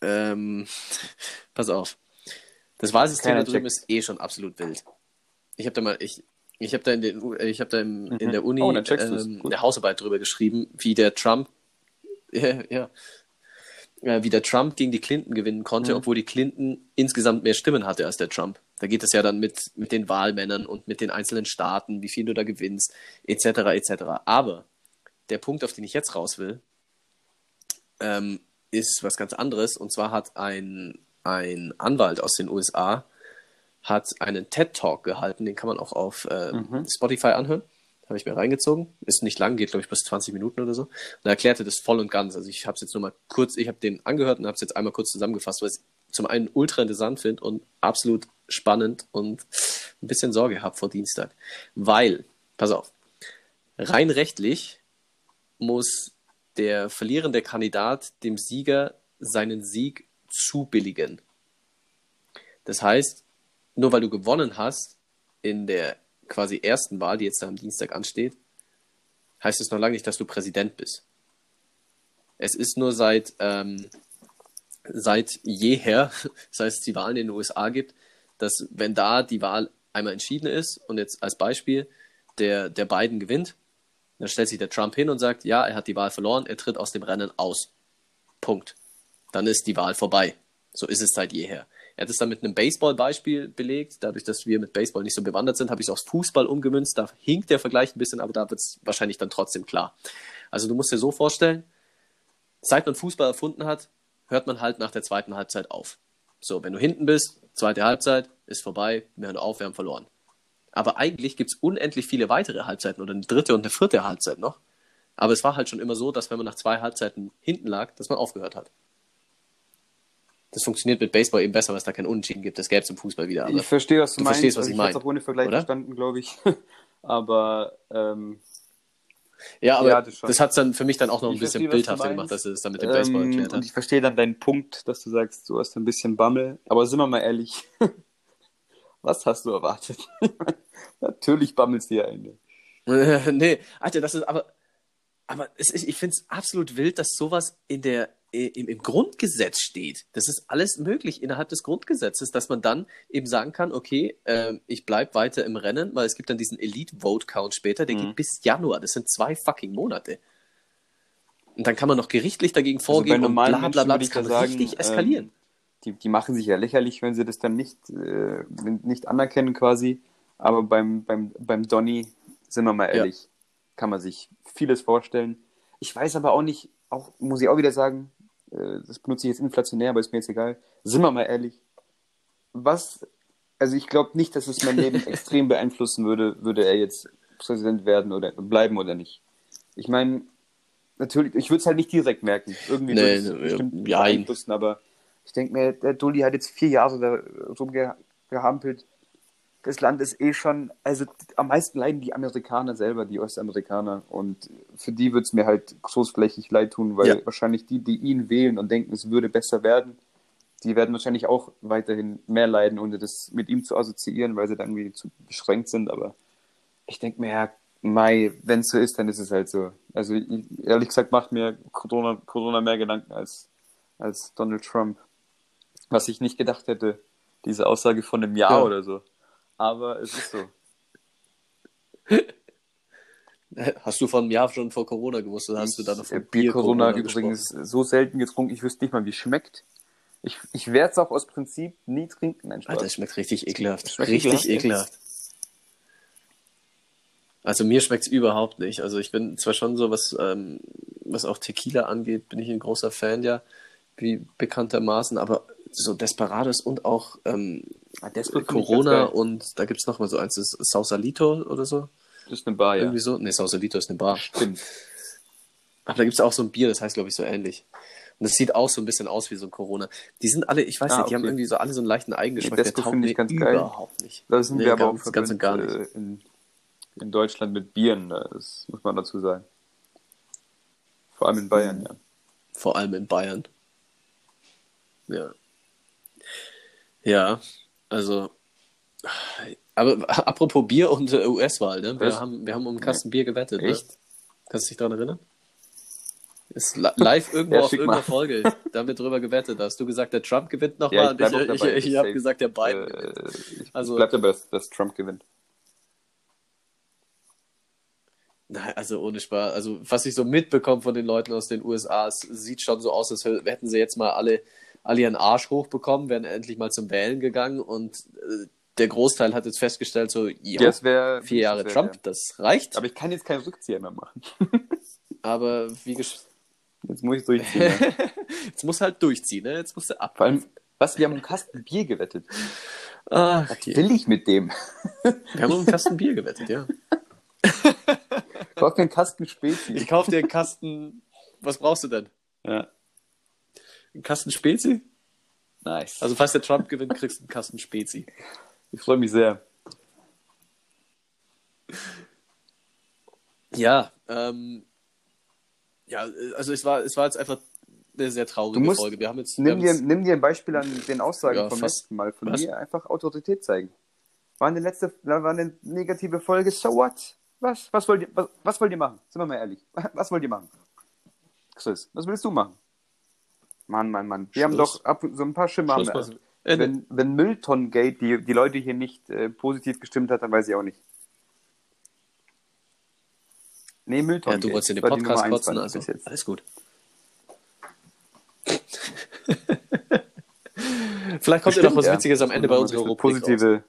ähm, pass auf. Das Wahlsystem da drüben ist eh schon absolut wild. Ich habe da mal, ich, ich habe da in, den, ich habe da im, in der Uni Oh, ähm, eine Hausarbeit drüber geschrieben, wie der Trump, ja, ja, wie der Trump gegen die Clinton gewinnen konnte, Mhm. obwohl die Clinton insgesamt mehr Stimmen hatte als der Trump. Da geht es ja dann mit, mit den Wahlmännern und mit den einzelnen Staaten, wie viel du da gewinnst, etc. etc. Aber der Punkt, auf den ich jetzt raus will, ähm, ist was ganz anderes. Und zwar hat ein, ein Anwalt aus den USA hat einen TED-Talk gehalten, den kann man auch auf äh, Mhm. Spotify anhören. Habe ich mir reingezogen. Ist nicht lang, geht glaube ich bis 20 Minuten oder so. Und er erklärte das voll und ganz. Also ich habe es jetzt nur mal kurz, ich habe den angehört und habe es jetzt einmal kurz zusammengefasst, weil es zum einen ultra interessant finde und absolut spannend und ein bisschen Sorge habe vor Dienstag. Weil, pass auf, rein rechtlich muss der verlierende Kandidat dem Sieger seinen Sieg zubilligen. Das heißt, nur weil du gewonnen hast in der quasi ersten Wahl, die jetzt am Dienstag ansteht, heißt es noch lange nicht, dass du Präsident bist. Es ist nur seit, ähm, seit jeher, seit es die Wahlen in den USA gibt, dass wenn da die Wahl einmal entschieden ist und jetzt als Beispiel der, der Biden gewinnt, dann stellt sich der Trump hin und sagt, ja, er hat die Wahl verloren, er tritt aus dem Rennen aus. Punkt. Dann ist die Wahl vorbei. So ist es seit jeher. Er hat es dann mit einem Baseball-Beispiel belegt. Dadurch, dass wir mit Baseball nicht so bewandert sind, habe ich es aufs Fußball umgemünzt. Da hinkt der Vergleich ein bisschen, aber da wird es wahrscheinlich dann trotzdem klar. Also du musst dir so vorstellen, seit man Fußball erfunden hat, hört man halt nach der zweiten Halbzeit auf. So, wenn du hinten bist, zweite Halbzeit, ist vorbei, wir hören auf, wir haben verloren. Aber eigentlich gibt es unendlich viele weitere Halbzeiten oder eine dritte und eine vierte Halbzeit noch. Aber es war halt schon immer so, dass wenn man nach zwei Halbzeiten hinten lag, dass man aufgehört hat. Das funktioniert mit Baseball eben besser, weil es da keinen Unentschieden gibt. Das gäbe es im Fußball wieder. ich verstehe, was du, du meinst. verstehst, was Also ich ich habe meine. auch ohne Vergleich oder? verstanden, glaube ich. aber ähm, Ja, aber Ja, das, das hat es dann für mich dann auch noch ein Ich bisschen verstehe, bildhafter gemacht, dass es dann mit dem Baseball ähm, erklärt und hat. ich verstehe dann deinen Punkt, dass du sagst, du hast ein bisschen Bammel. Aber sind wir mal ehrlich, was hast du erwartet? Natürlich bammelst du ja eine. nee, Alter, das ist aber, aber es ist, ich finde es absolut wild, dass sowas in der, im, im Grundgesetz steht. Das ist alles möglich innerhalb des Grundgesetzes, dass man dann eben sagen kann, okay, ähm, ich bleibe weiter im Rennen, weil es gibt dann diesen Elite-Vote-Count später, der Mhm. geht bis Januar. Das sind zwei fucking Monate. Und dann kann man noch gerichtlich dagegen Also vorgehen und normalen bla bla bla. Menschen Das kann sagen, richtig eskalieren. Ähm, die, die machen sich ja lächerlich, wenn sie das dann nicht, äh, nicht anerkennen quasi. Aber beim, beim, beim Donny, sind wir mal Ja. ehrlich, kann man sich vieles vorstellen. Ich weiß aber auch nicht, auch muss ich auch wieder sagen, äh, das benutze ich jetzt inflationär, aber ist mir jetzt egal. Sind wir mal ehrlich, was, also ich glaube nicht, dass es mein Leben extrem beeinflussen würde, würde er jetzt Präsident werden oder bleiben oder nicht. Ich meine, natürlich, ich würde es halt nicht direkt merken. Irgendwie Nee, würde es nee, bestimmt ja, beeinflussen, aber ich denke mir, der Dulli hat jetzt vier Jahre da rumgehampelt. Das Land ist eh schon, also am meisten leiden die Amerikaner selber, die Ostamerikaner. Und für die würde es mir halt großflächig leid tun, weil Ja. wahrscheinlich die, die ihn wählen und denken, es würde besser werden, die werden wahrscheinlich auch weiterhin mehr leiden, ohne das mit ihm zu assoziieren, weil sie dann irgendwie zu beschränkt sind. Aber ich denke mir, ja, Mai, wenn es so ist, dann ist es halt so. Also ich, ehrlich gesagt macht mir Corona, Corona mehr Gedanken als, als Donald Trump. Was ich nicht gedacht hätte, diese Aussage von einem Jahr Ja. oder so. Aber es ist so. Hast du vor einem Jahr schon vor Corona gewusst oder hast du dann noch von äh, Bier Corona gesprochen? übrigens so selten getrunken, ich wüsste nicht mal, wie es schmeckt. Ich, ich werde es auch aus Prinzip nie trinken. Nein, Spaß. Alter, es schmeckt richtig ekelhaft. Schmeckt richtig ekelhaft, ekelhaft. Also mir schmeckt es überhaupt nicht. Also ich bin zwar schon so, was, ähm, was auch Tequila angeht, bin ich ein großer Fan, ja, wie bekanntermaßen, aber so Desperados und auch ähm, Ah, mich Corona und da gibt es nochmal so eins, das ist Sausalito oder so. Das ist eine Bar, ja. Irgendwie so. Ne, Sausalito ist eine Bar. Stimmt. Aber da gibt es auch so ein Bier, das heißt, glaube ich, so ähnlich. Und das sieht auch so ein bisschen aus wie so ein Corona. Die sind alle, ich weiß Ah, nicht, die haben irgendwie so alle so einen leichten Eigengeschmack. Nee, Desco finde ich ganz geil. überhaupt nicht. Da sind Nee, wir aber ganz, auch ganz und gar nicht. äh, in, in Deutschland mit Bieren, ne? das muss man dazu sagen. Vor allem in Bayern, ja. Vor allem in Bayern. Ja. Ja, also. Aber apropos Bier und äh, US-Wahl, ne? Wir haben, wir haben um einen Kasten Bier gewettet, Echt? ne? Kannst du dich daran erinnern? Ist li- live irgendwo Ja, auf irgendeiner mal. Folge. Da haben wir drüber gewettet. Da hast du gesagt, der Trump gewinnt Ja, nochmal ich auch ich, dabei, ich, ich das habe gesagt, der Biden. Äh, ich Also- bleibt aber, dass, dass Trump gewinnt. Nein, also ohne Spaß. Also, was ich so mitbekomme von den Leuten aus den USA, es sieht schon so aus, als hätten sie jetzt mal alle, alle ihren Arsch hochbekommen, wären endlich mal zum Wählen gegangen und äh, der Großteil hat jetzt festgestellt, so, ja, Das wäre vier Jahre wär- Trump, das reicht. Aber ich kann jetzt keinen Rückzieher mehr machen. Aber wie gesch Jetzt muss ich durchziehen. ja. jetzt muss halt durchziehen, ne? Jetzt musst du ab. Vor allem, was, wir haben einen Kasten Bier gewettet. Ach, Was will ich mit dem? Wir haben einen Kasten Bier gewettet, ja. Kauf mir einen Kasten Spezi. Ich kauf dir einen Kasten. Was brauchst du denn? Ja. Einen Kasten Spezi? Nice. Also falls der Trump gewinnt, kriegst du einen Kasten Spezi. ich freue mich sehr. Ja, ähm, ja, also es war, es war jetzt einfach eine sehr traurige musst- Folge. Wir haben jetzt, Nimm dir, nimm dir ein Beispiel an den Aussagen Ja, vom fast. letzten Mal von Was? mir. Einfach Autorität zeigen. War eine letzte, war eine negative Folge. So what? Was? Was wollt ihr, was, was wollt ihr machen? Sind wir mal ehrlich. Was wollt ihr machen? Chris, was willst du machen? Mann, Mann, Mann. Wir haben Schluss. doch ab, so ein paar Schimmer. Haben Schluss Ende. wenn, wenn Mülltonnengate die, die Leute hier nicht äh, positiv gestimmt hat, dann weiß ich auch nicht. Nee, ja, Mülltonnengate. du wolltest in den Podcast kotzen, also alles gut. Vielleicht kommt ja noch was ja. Witziges am Ende bei unserer Rubrik raus. Positive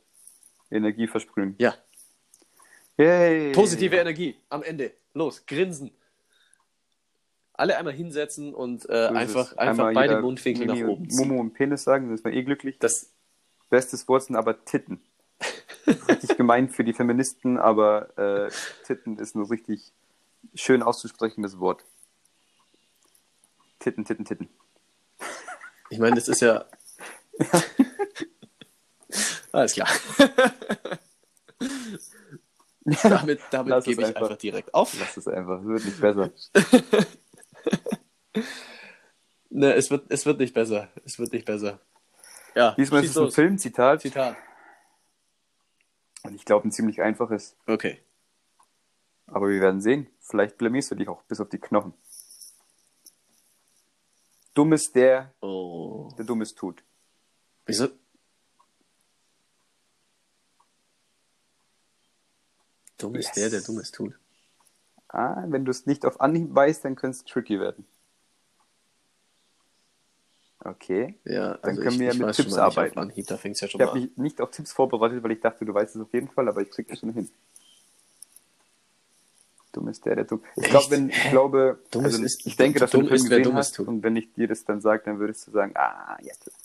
Energie versprühen. Ja, Yay. positive Energie am Ende. Los, grinsen. Alle einmal hinsetzen und äh, So einfach, einfach beide Mundwinkel nach oben ziehen. Momo und Penis sagen, dann ist man eh glücklich. Das, Bestes Wort sind aber Titten. richtig gemeint für die Feministen, aber äh, Titten ist ein richtig schön auszusprechendes Wort. Titten, Titten, Titten. ich meine, das ist ja. Alles klar. damit damit gebe ich einfach. einfach direkt auf. Lass es einfach, es wird nicht besser. Ne, es wird, es wird nicht besser. Es wird nicht besser. Ja, Diesmal ist es ein los. Filmzitat Zitat. und ich glaube ein ziemlich einfaches. Okay. Aber wir werden sehen. Vielleicht blamierst du dich auch bis auf die Knochen. Dumm ist der, Oh. der Dummes tut. Wieso? Dumm ist Yes. der, der Dummes tut. Ah, wenn du es nicht auf Anhieb weißt, dann könnte es tricky werden. Okay. Ja, Dann also können ich, wir ja mit Tipps arbeiten. Anhieb, da fängt es ja schon Ich habe mich nicht auf Tipps vorbereitet, weil ich dachte, du weißt es auf jeden Fall, aber ich krieg das schon hin. Dumm ist der, der dumm. Ich Echt? glaube, wenn ich glaube, also ist- ich denke, dass du dumm Film ist, wer gesehen Dummes hast tut. und wenn ich dir das dann sage, dann würdest du sagen, ah, ja. Klar.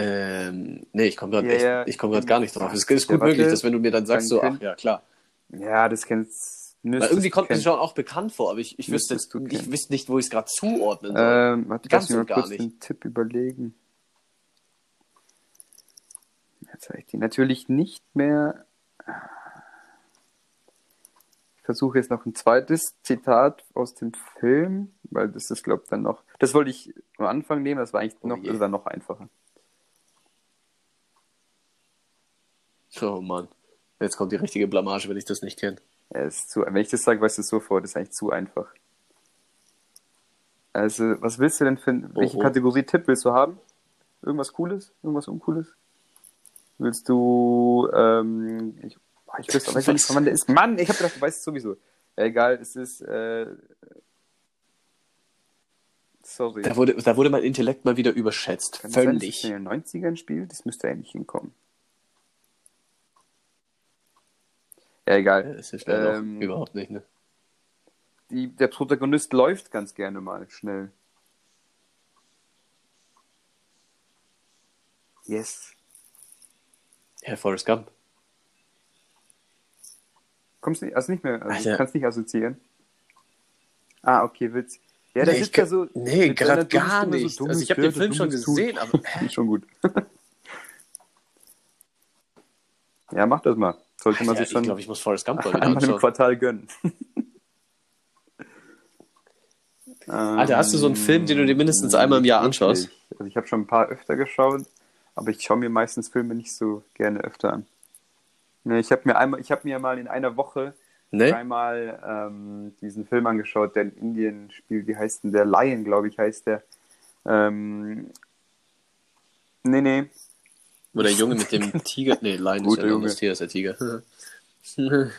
Ähm, nee, ich komme gerade Ja, ja. gar nicht drauf. Es ist gut möglich, dass wenn du mir dann sagst, so, ach ja, klar. Ja, das kennst müsstest irgendwie du kommt mir schon auch bekannt vor, aber ich, ich wüsste du ich wüsste nicht, wo ich es gerade zuordnen soll. Ähm, warte, Ganz lass mich mal kurz nicht. den Tipp überlegen. Jetzt habe ich die natürlich nicht mehr. Ich versuche jetzt noch ein zweites Zitat aus dem Film, weil das ist, glaube ich, dann noch. Das wollte ich am Anfang nehmen, das war eigentlich Oh noch, je. das war noch einfacher. oh Mann. Jetzt kommt die richtige Blamage, wenn ich das nicht kenne. Ja, es ist zu, wenn ich das sage, weißt du es sofort, das ist eigentlich zu einfach. Also, was willst du denn für welche Oho. Kategorie Tipp willst du haben? Irgendwas Cooles? Irgendwas Uncooles? Willst du, ähm, ich, ich weiß, weiß nicht, wann der ist. Mann, ich hab gedacht, du weißt es sowieso. Ja, egal, es ist, äh, sorry. Da wurde, da wurde mein Intellekt mal wieder überschätzt. Kann das sein, dass Völlig. in den 90ern spielt? Das müsste eigentlich hinkommen. Ja, egal. Das hilft ja Ähm, überhaupt nicht, ne? Die, der Protagonist läuft ganz gerne mal schnell. Yes. Herr Forrest Gump. Kommst nicht, also nicht mehr, also kannst nicht assoziieren. Ah, okay, Witz. Ja, der Nee, ich kann- so. Nee, gerade gar Stimme so, nicht. dumm also ich habe den Film schon Dummes tut. gesehen, aber schon gut. ja, mach das mal. Sollte man ja, sich ich schon glaube, ich muss Forrest Gump mal einmal im anschauen. Quartal gönnen. Alter, hast du so einen Film, den du dir mindestens einmal im Jahr anschaust? Also ich habe schon ein paar öfter geschaut, aber ich schaue mir meistens Filme nicht so gerne öfter an. Nee, ich habe mir einmal, ich habe mir mal in einer Woche Ne? einmal ähm, diesen Film angeschaut, der in Indien spielt. Wie heißt denn der? Lion, glaube ich, heißt der. Ähm, nee, nee. Wo der Junge mit dem Tiger. Nee, Lion ist ja Junge. Tier, ist der Tiger.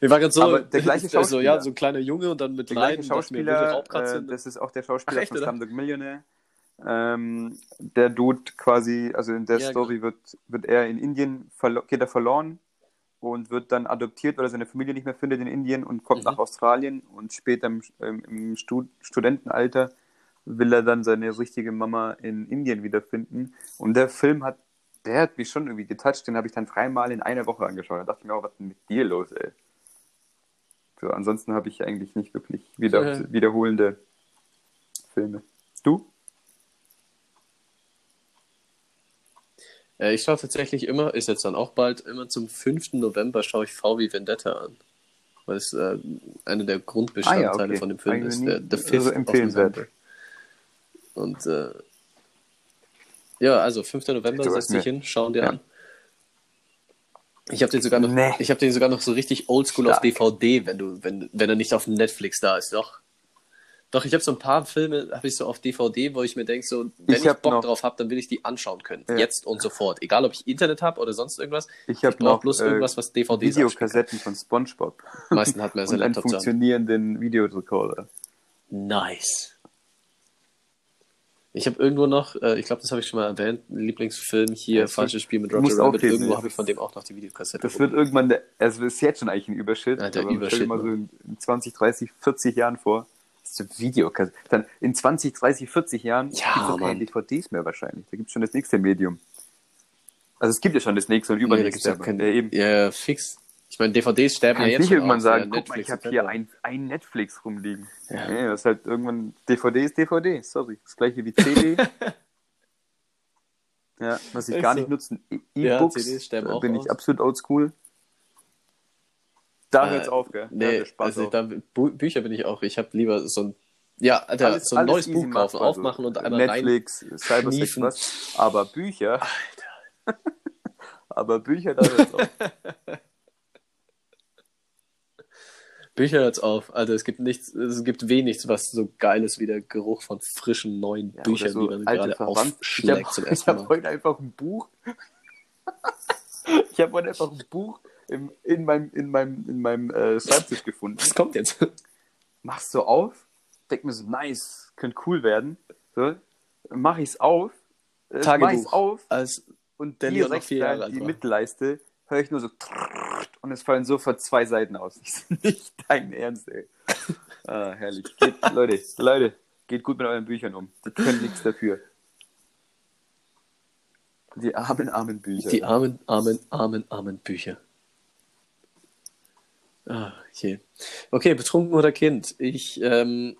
Wir waren gerade so, Aber der gleiche so, Schauspieler. ja, so ein kleiner Junge und dann mit Der wilde Schauspieler, äh, das ist auch der Schauspieler Ach, echt, von? Slumdog Millionaire. Ähm, der Dude quasi, also in der Ja, Story wird, wird er in Indien, geht er verloren und wird dann adoptiert, weil er seine Familie nicht mehr findet in Indien und kommt Mhm. nach Australien und später im, ähm, im Stud Studentenalter will er dann seine richtige Mama in Indien wiederfinden. Und der Film hat, der hat mich schon irgendwie getoucht, den habe ich dann dreimal in einer Woche angeschaut. Da dachte ich mir auch, was ist denn mit dir los, ey? So, ansonsten habe ich eigentlich nicht wirklich wieder, Ja. wiederholende Filme. Du? Äh, ich schaue tatsächlich immer, ist jetzt dann auch bald, immer zum 5. November schaue ich VW Vendetta an. Weil es äh, einer der Grundbestandteile Ah ja, okay. von dem Film Eigentlich ist. Der, der also 5th of empfehlenswert. Und äh, ja, also 5. November, setz dich hin, schauen dir Ja. an. Ich habe den sogar noch, Nee. ich habe den sogar noch so richtig oldschool auf. DVD, wenn du, wenn, wenn er nicht auf Netflix da ist, doch. Doch, ich habe so ein paar Filme, habe ich so auf DVD, wo ich mir denke, so, wenn Ich ich, Bock noch- drauf habe, dann will ich die anschauen können. Ja. Jetzt und sofort. Egal, ob ich Internet habe oder sonst irgendwas. Ich habe noch bloß äh, irgendwas, was DVDs Videokassetten von SpongeBob Die meisten hat man ja und sein einen Laptop Hause. funktionierenden Videorekorder. Nice. Ich habe irgendwo noch, äh, ich glaube, das habe ich schon mal erwähnt, einen Lieblingsfilm hier, Das Falsches Spiel mit Roger Rabbit. aufheben, Irgendwo habe ich von dem auch noch die Videokassette. Das wird irgendwann, der, also ist jetzt schon eigentlich ein Überschritt. Ja, der aber Überschritt, Stell dir mal so in 20, 30, 40 Jahren vor. Das ist so Videokassette. Dann in 20, 30, 40 Jahren Ja, gibt's doch keine. DVDs mehr wahrscheinlich. Da gibt es schon das nächste Medium. Also es gibt ja schon das nächste und Nee, übernächste. kein, äh, eben. ja, fix. Ich meine, DVDs sterben ja ich jetzt nicht schon irgendwann aus, sagen, ja, guck mal, ich Netflix habe hier ein, ein Netflix rumliegen. Ja. Nee, das ist halt irgendwann, DVD ist DVD, sorry. Das gleiche wie CD. ja, was ich Ist gar so. nicht nutze, E- Ja, E-Books, auch bin aus. ich absolut oldschool. Da Äh, hört's auf, gell? Nee, hört also auf. da, Bu Bücher bin ich auch. Ich habe lieber so ein, ja, Alter, Alles- so ein neues Buch kaufen, aufmachen und einmal rein. Netflix, Cybersex, kniefen. was. Aber Bücher. aber Bücher, da hört's auf. Bücher hört's auf. Alter, es gibt nichts, es gibt wenig, was so geil ist wie der Geruch von frischen neuen Ja, Büchern, oder die man gerade Verwandte. aufschlägt ich zum habe ersten hab Mal. heute einfach ein Buch. ich habe heute einfach ein Buch im, in meinem, in meinem, in meinem äh, Schreibtisch gefunden. Was kommt jetzt? Mach's so auf, denk mir so, nice, könnte cool werden. So, mach ich's auf, äh, mach ich's auf Als und Der direkt vier Jahre die. Mittelleiste höre ich nur so und es fallen sofort zwei Seiten aus. Ich so, nicht dein Ernst, ey. Ah, herrlich. Geht, Leute, Leute, geht gut mit euren Büchern um. Die können nichts dafür. Die armen, armen Bücher. die armen, armen, armen, armen Bücher. Ah, je. Okay, betrunken oder Kind? Ich ähm,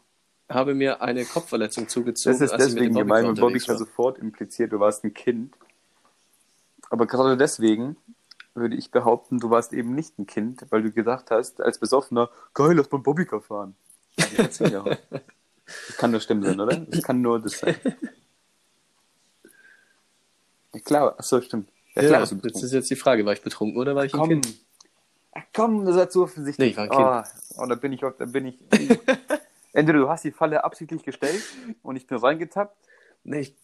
habe mir eine Kopfverletzung zugezogen. das ist deswegen gemein, weil Bobby war. sofort impliziert, du warst ein Kind. Aber gerade deswegen würde ich behaupten, du warst eben nicht ein Kind, weil du gedacht hast, als Besoffener, geil, lass mal Bobbycar fahren. Das kann nur stimmen sein, oder? Das kann nur das sein. Ja, klar, achso, stimmt. Ja, Ja, klar, jetzt betrunken. ist jetzt die Frage, war ich betrunken oder war ich ein komm. Kind? Ach, komm, das ist so offensichtlich. Nee, ich war ein Kind. Oh, oh, da bin ich, da bin ich. Entweder du hast die Falle absichtlich gestellt und ich bin reingetappt. Nee, ich...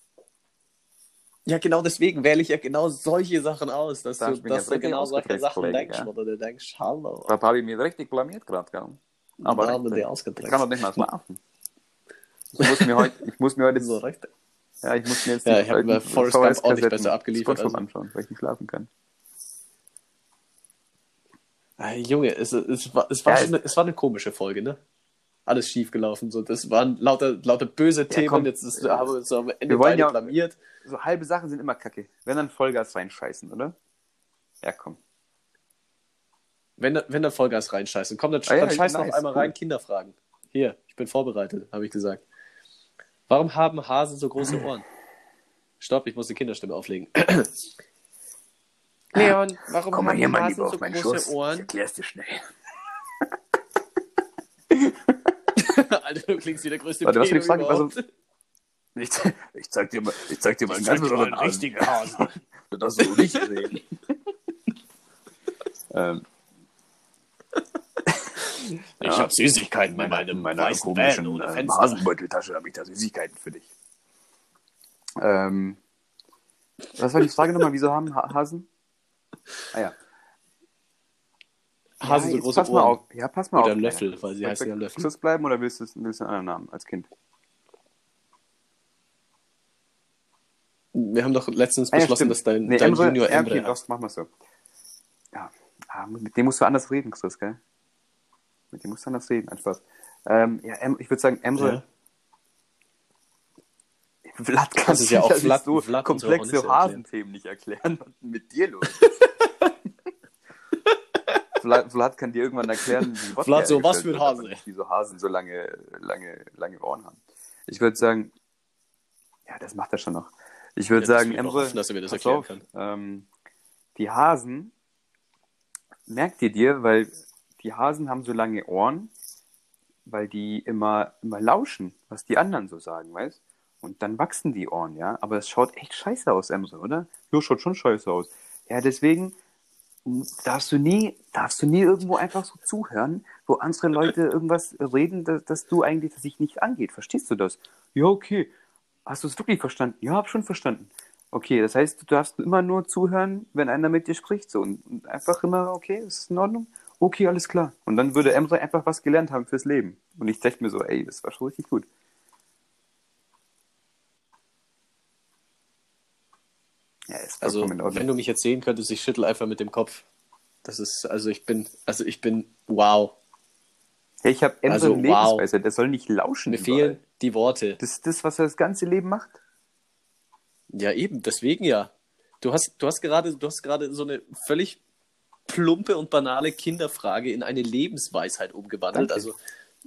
Ja, genau deswegen wähle ich ja genau solche Sachen aus, dass Da du, dass du richtig genau solche Sachen denkst, ja. oder du denkst, hallo, Da habe ich mich richtig blamiert gerade, gell? Aber recht, die ich kann doch nicht mal schlafen. Ich muss mir heute, ich muss mir heute, So recht. ja, ich muss mir jetzt Ja, ich hab alten mir Forrest Gump VHS-Kassetten ordentlich besser abgeliefert, SpongeBob also. anschauen, weil ich nicht schlafen kann. Ah, Junge, es, es, war, es, war Ja, schon eine, es war eine komische Folge, ne? Alles schief gelaufen. So. Das waren lauter, lauter böse Themen. komm. Jetzt ist, haben wir uns am Ende Wir wollen ja- blamiert. So halbe Sachen sind immer kacke. Wenn dann Vollgas reinscheißen, oder? Ja, komm. Wenn, wenn da Vollgas reinscheißen, komm, dann, Ah ja, dann scheiß nice, noch einmal cool. rein, Kinderfragen. Hier, ich bin vorbereitet, habe ich gesagt. Warum haben Hasen so große Ohren? Stopp, ich muss die Kinderstimme auflegen. Leon, warum haben Hasen so große Ohren? erklär's dir schnell. Alter, du klingst wie der größte Warte, was will ich sagen? Also, ich, ich zeig dir mal, ich zeig dir mal einen ganz besonderen richtigen Hasen. Du darfst so nicht reden. ähm, Ich habe Süßigkeiten in meinem meiner komischen äh. Hasenbeuteltasche habe ich da Süßigkeiten für dich. Ähm, was war die Frage nochmal? Wieso haben Ha- Hasen? Ah ja. Hasen ja, so große pass mal Ohren. auf. Ja, pass mal Oder auf. Löffel, Kleiner. weil sie ich ja Löffel. Schluss bleiben oder willst du, willst du einen anderen Namen als Kind? Wir haben doch letztens Ah, ja, beschlossen, stimmt. dass dein, nee, dein Emre, Junior ja, Emre okay, heißt. doch, machen wir so. Ja, ah, mit dem musst du anders reden, Chris, gell? Mit dem musst du anders reden, ein Spaß. Ähm, ja, em, ich würde sagen, Emre. Vlad kann ist ja auch Vlad- so Vlad komplexe so. Hasenthemen nicht erklären. Was ist mit dir los? Vlad, Vlad kann dir irgendwann erklären, wie Wodka Vlad so, was für ein wird, Hase? Wieso Hasen so lange, lange, lange Ohren haben. Ich würde sagen, ja, das macht er schon noch. Ich würde Ja, sagen, Emre, hoffen, dass er mir das erklären auf, kann. Ähm, die Hasen, merkt ihr dir, weil die Hasen haben so lange Ohren, weil die immer, immer lauschen, was die anderen so sagen, weißt Und dann wachsen die Ohren, ja. Aber es schaut echt scheiße aus, Emre, oder? Jo, schaut schon scheiße aus. Ja, deswegen darfst du nie, darfst du nie irgendwo einfach so zuhören, wo andere Leute irgendwas reden, dass, dass du eigentlich, dass sich nicht angeht. Verstehst du das? Ja, okay. Hast du es wirklich verstanden? Ja, hab schon verstanden. Okay, das heißt, du darfst immer nur zuhören, wenn einer mit dir spricht, so und, und einfach immer, okay, ist in Ordnung? Okay, alles klar. Und dann würde Emre einfach was gelernt haben fürs Leben. Und ich dachte mir so, ey, das war schon richtig gut. Ja, ist Also, wenn du mich jetzt sehen könntest, ich schüttel einfach mit dem Kopf. Das ist, also ich bin, also ich bin, wow. Ja, ich habe Emre Also, eine wow. Der soll nicht lauschen. Mir überall. fehlen die Worte. Das ist das, was er das ganze Leben macht. Ja, eben, deswegen ja. Du hast, du hast gerade, du hast gerade so eine völlig plumpe und banale Kinderfrage in eine Lebensweisheit umgewandelt. Danke. Also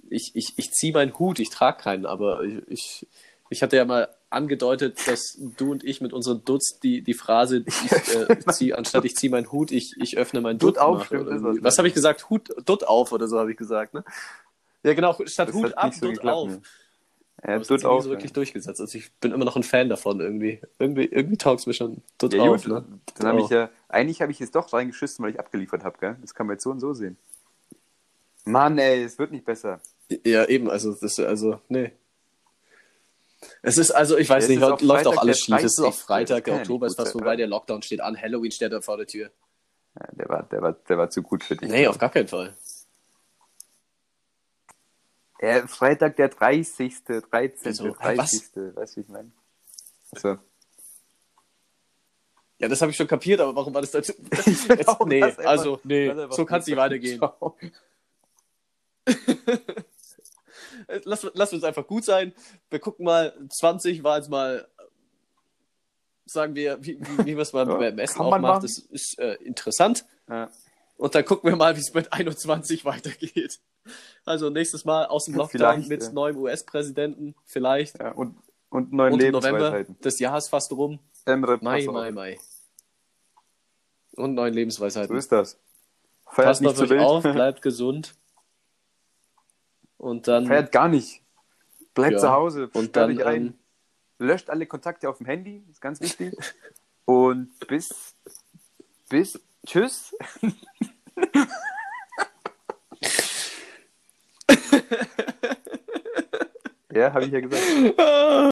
ich, ich, ich ziehe meinen Hut, ich trage keinen, aber ich, ich, ich hatte ja mal angedeutet, dass du und ich mit unseren Dutz die, die Phrase, ich, äh, zieh, anstatt ich ziehe meinen Hut, ich, ich öffne meinen Dutt Dutt auf, stimmt, oder ist irgendwie. was, Was ne? habe ich gesagt? Hut, Dutt auf oder so habe ich gesagt, ne? Ja, genau, statt Das Hut ab, so Dutt geklappt, auf. ne. Ja, sich nie auch. so wirklich durchgesetzt. Also ich bin immer noch ein Fan davon irgendwie. Irgendwie, irgendwie taugt es mir schon. Dutt Ja, auf, gut, ne? dann habe ich Auf. ja, eigentlich habe ich es doch reingeschissen, weil ich abgeliefert habe, gell? Das kann man jetzt so und so sehen. Mann, ey, es wird nicht besser. Ja, eben, also das also, nee. Es ist, also ich weiß Es nicht, läuft Freitag auch alles schief. Es ist auch 30. Freitag, der Oktober ist fast vorbei, der Lockdown steht an, Halloween steht da vor der Tür. Ja, der, war, der, war, der war zu gut für dich. Nee, auf gar keinen Fall. Ja, Freitag der 30., 13., Wieso? 30., weißt du, ich meine? Also, Ja, das habe ich schon kapiert, aber warum war das dazu? Jetzt, nee, lass einfach- also, nee, so kann es nicht weitergehen. Lass, lass uns einfach gut sein. Wir gucken mal, 20 war jetzt mal, sagen wir, wie, wie, wie wir es beim Essen auch macht, machen. das ist äh, interessant. Ja. Und dann gucken wir mal, wie es mit 21 weitergeht. Also nächstes Mal aus dem Lockdown Vielleicht, mit ja. neuem US-Präsidenten, vielleicht. Ja, und, und neuen Und November Lebensweisheiten. des Jahres fast rum. Emre, Mai. Mai, Mai. Und neuen So Lebensweisheiten. ist das. Feiert Passt nicht auf zu euch wild. auf, bleibt gesund. Und dann, Feiert gar nicht. Bleibt Ja. zu Hause, Und dann, euch ein. ähm, Löscht alle Kontakte auf dem Handy, ist ganz wichtig. Und bis, bis, tschüss. ja, habe ich ja gesagt.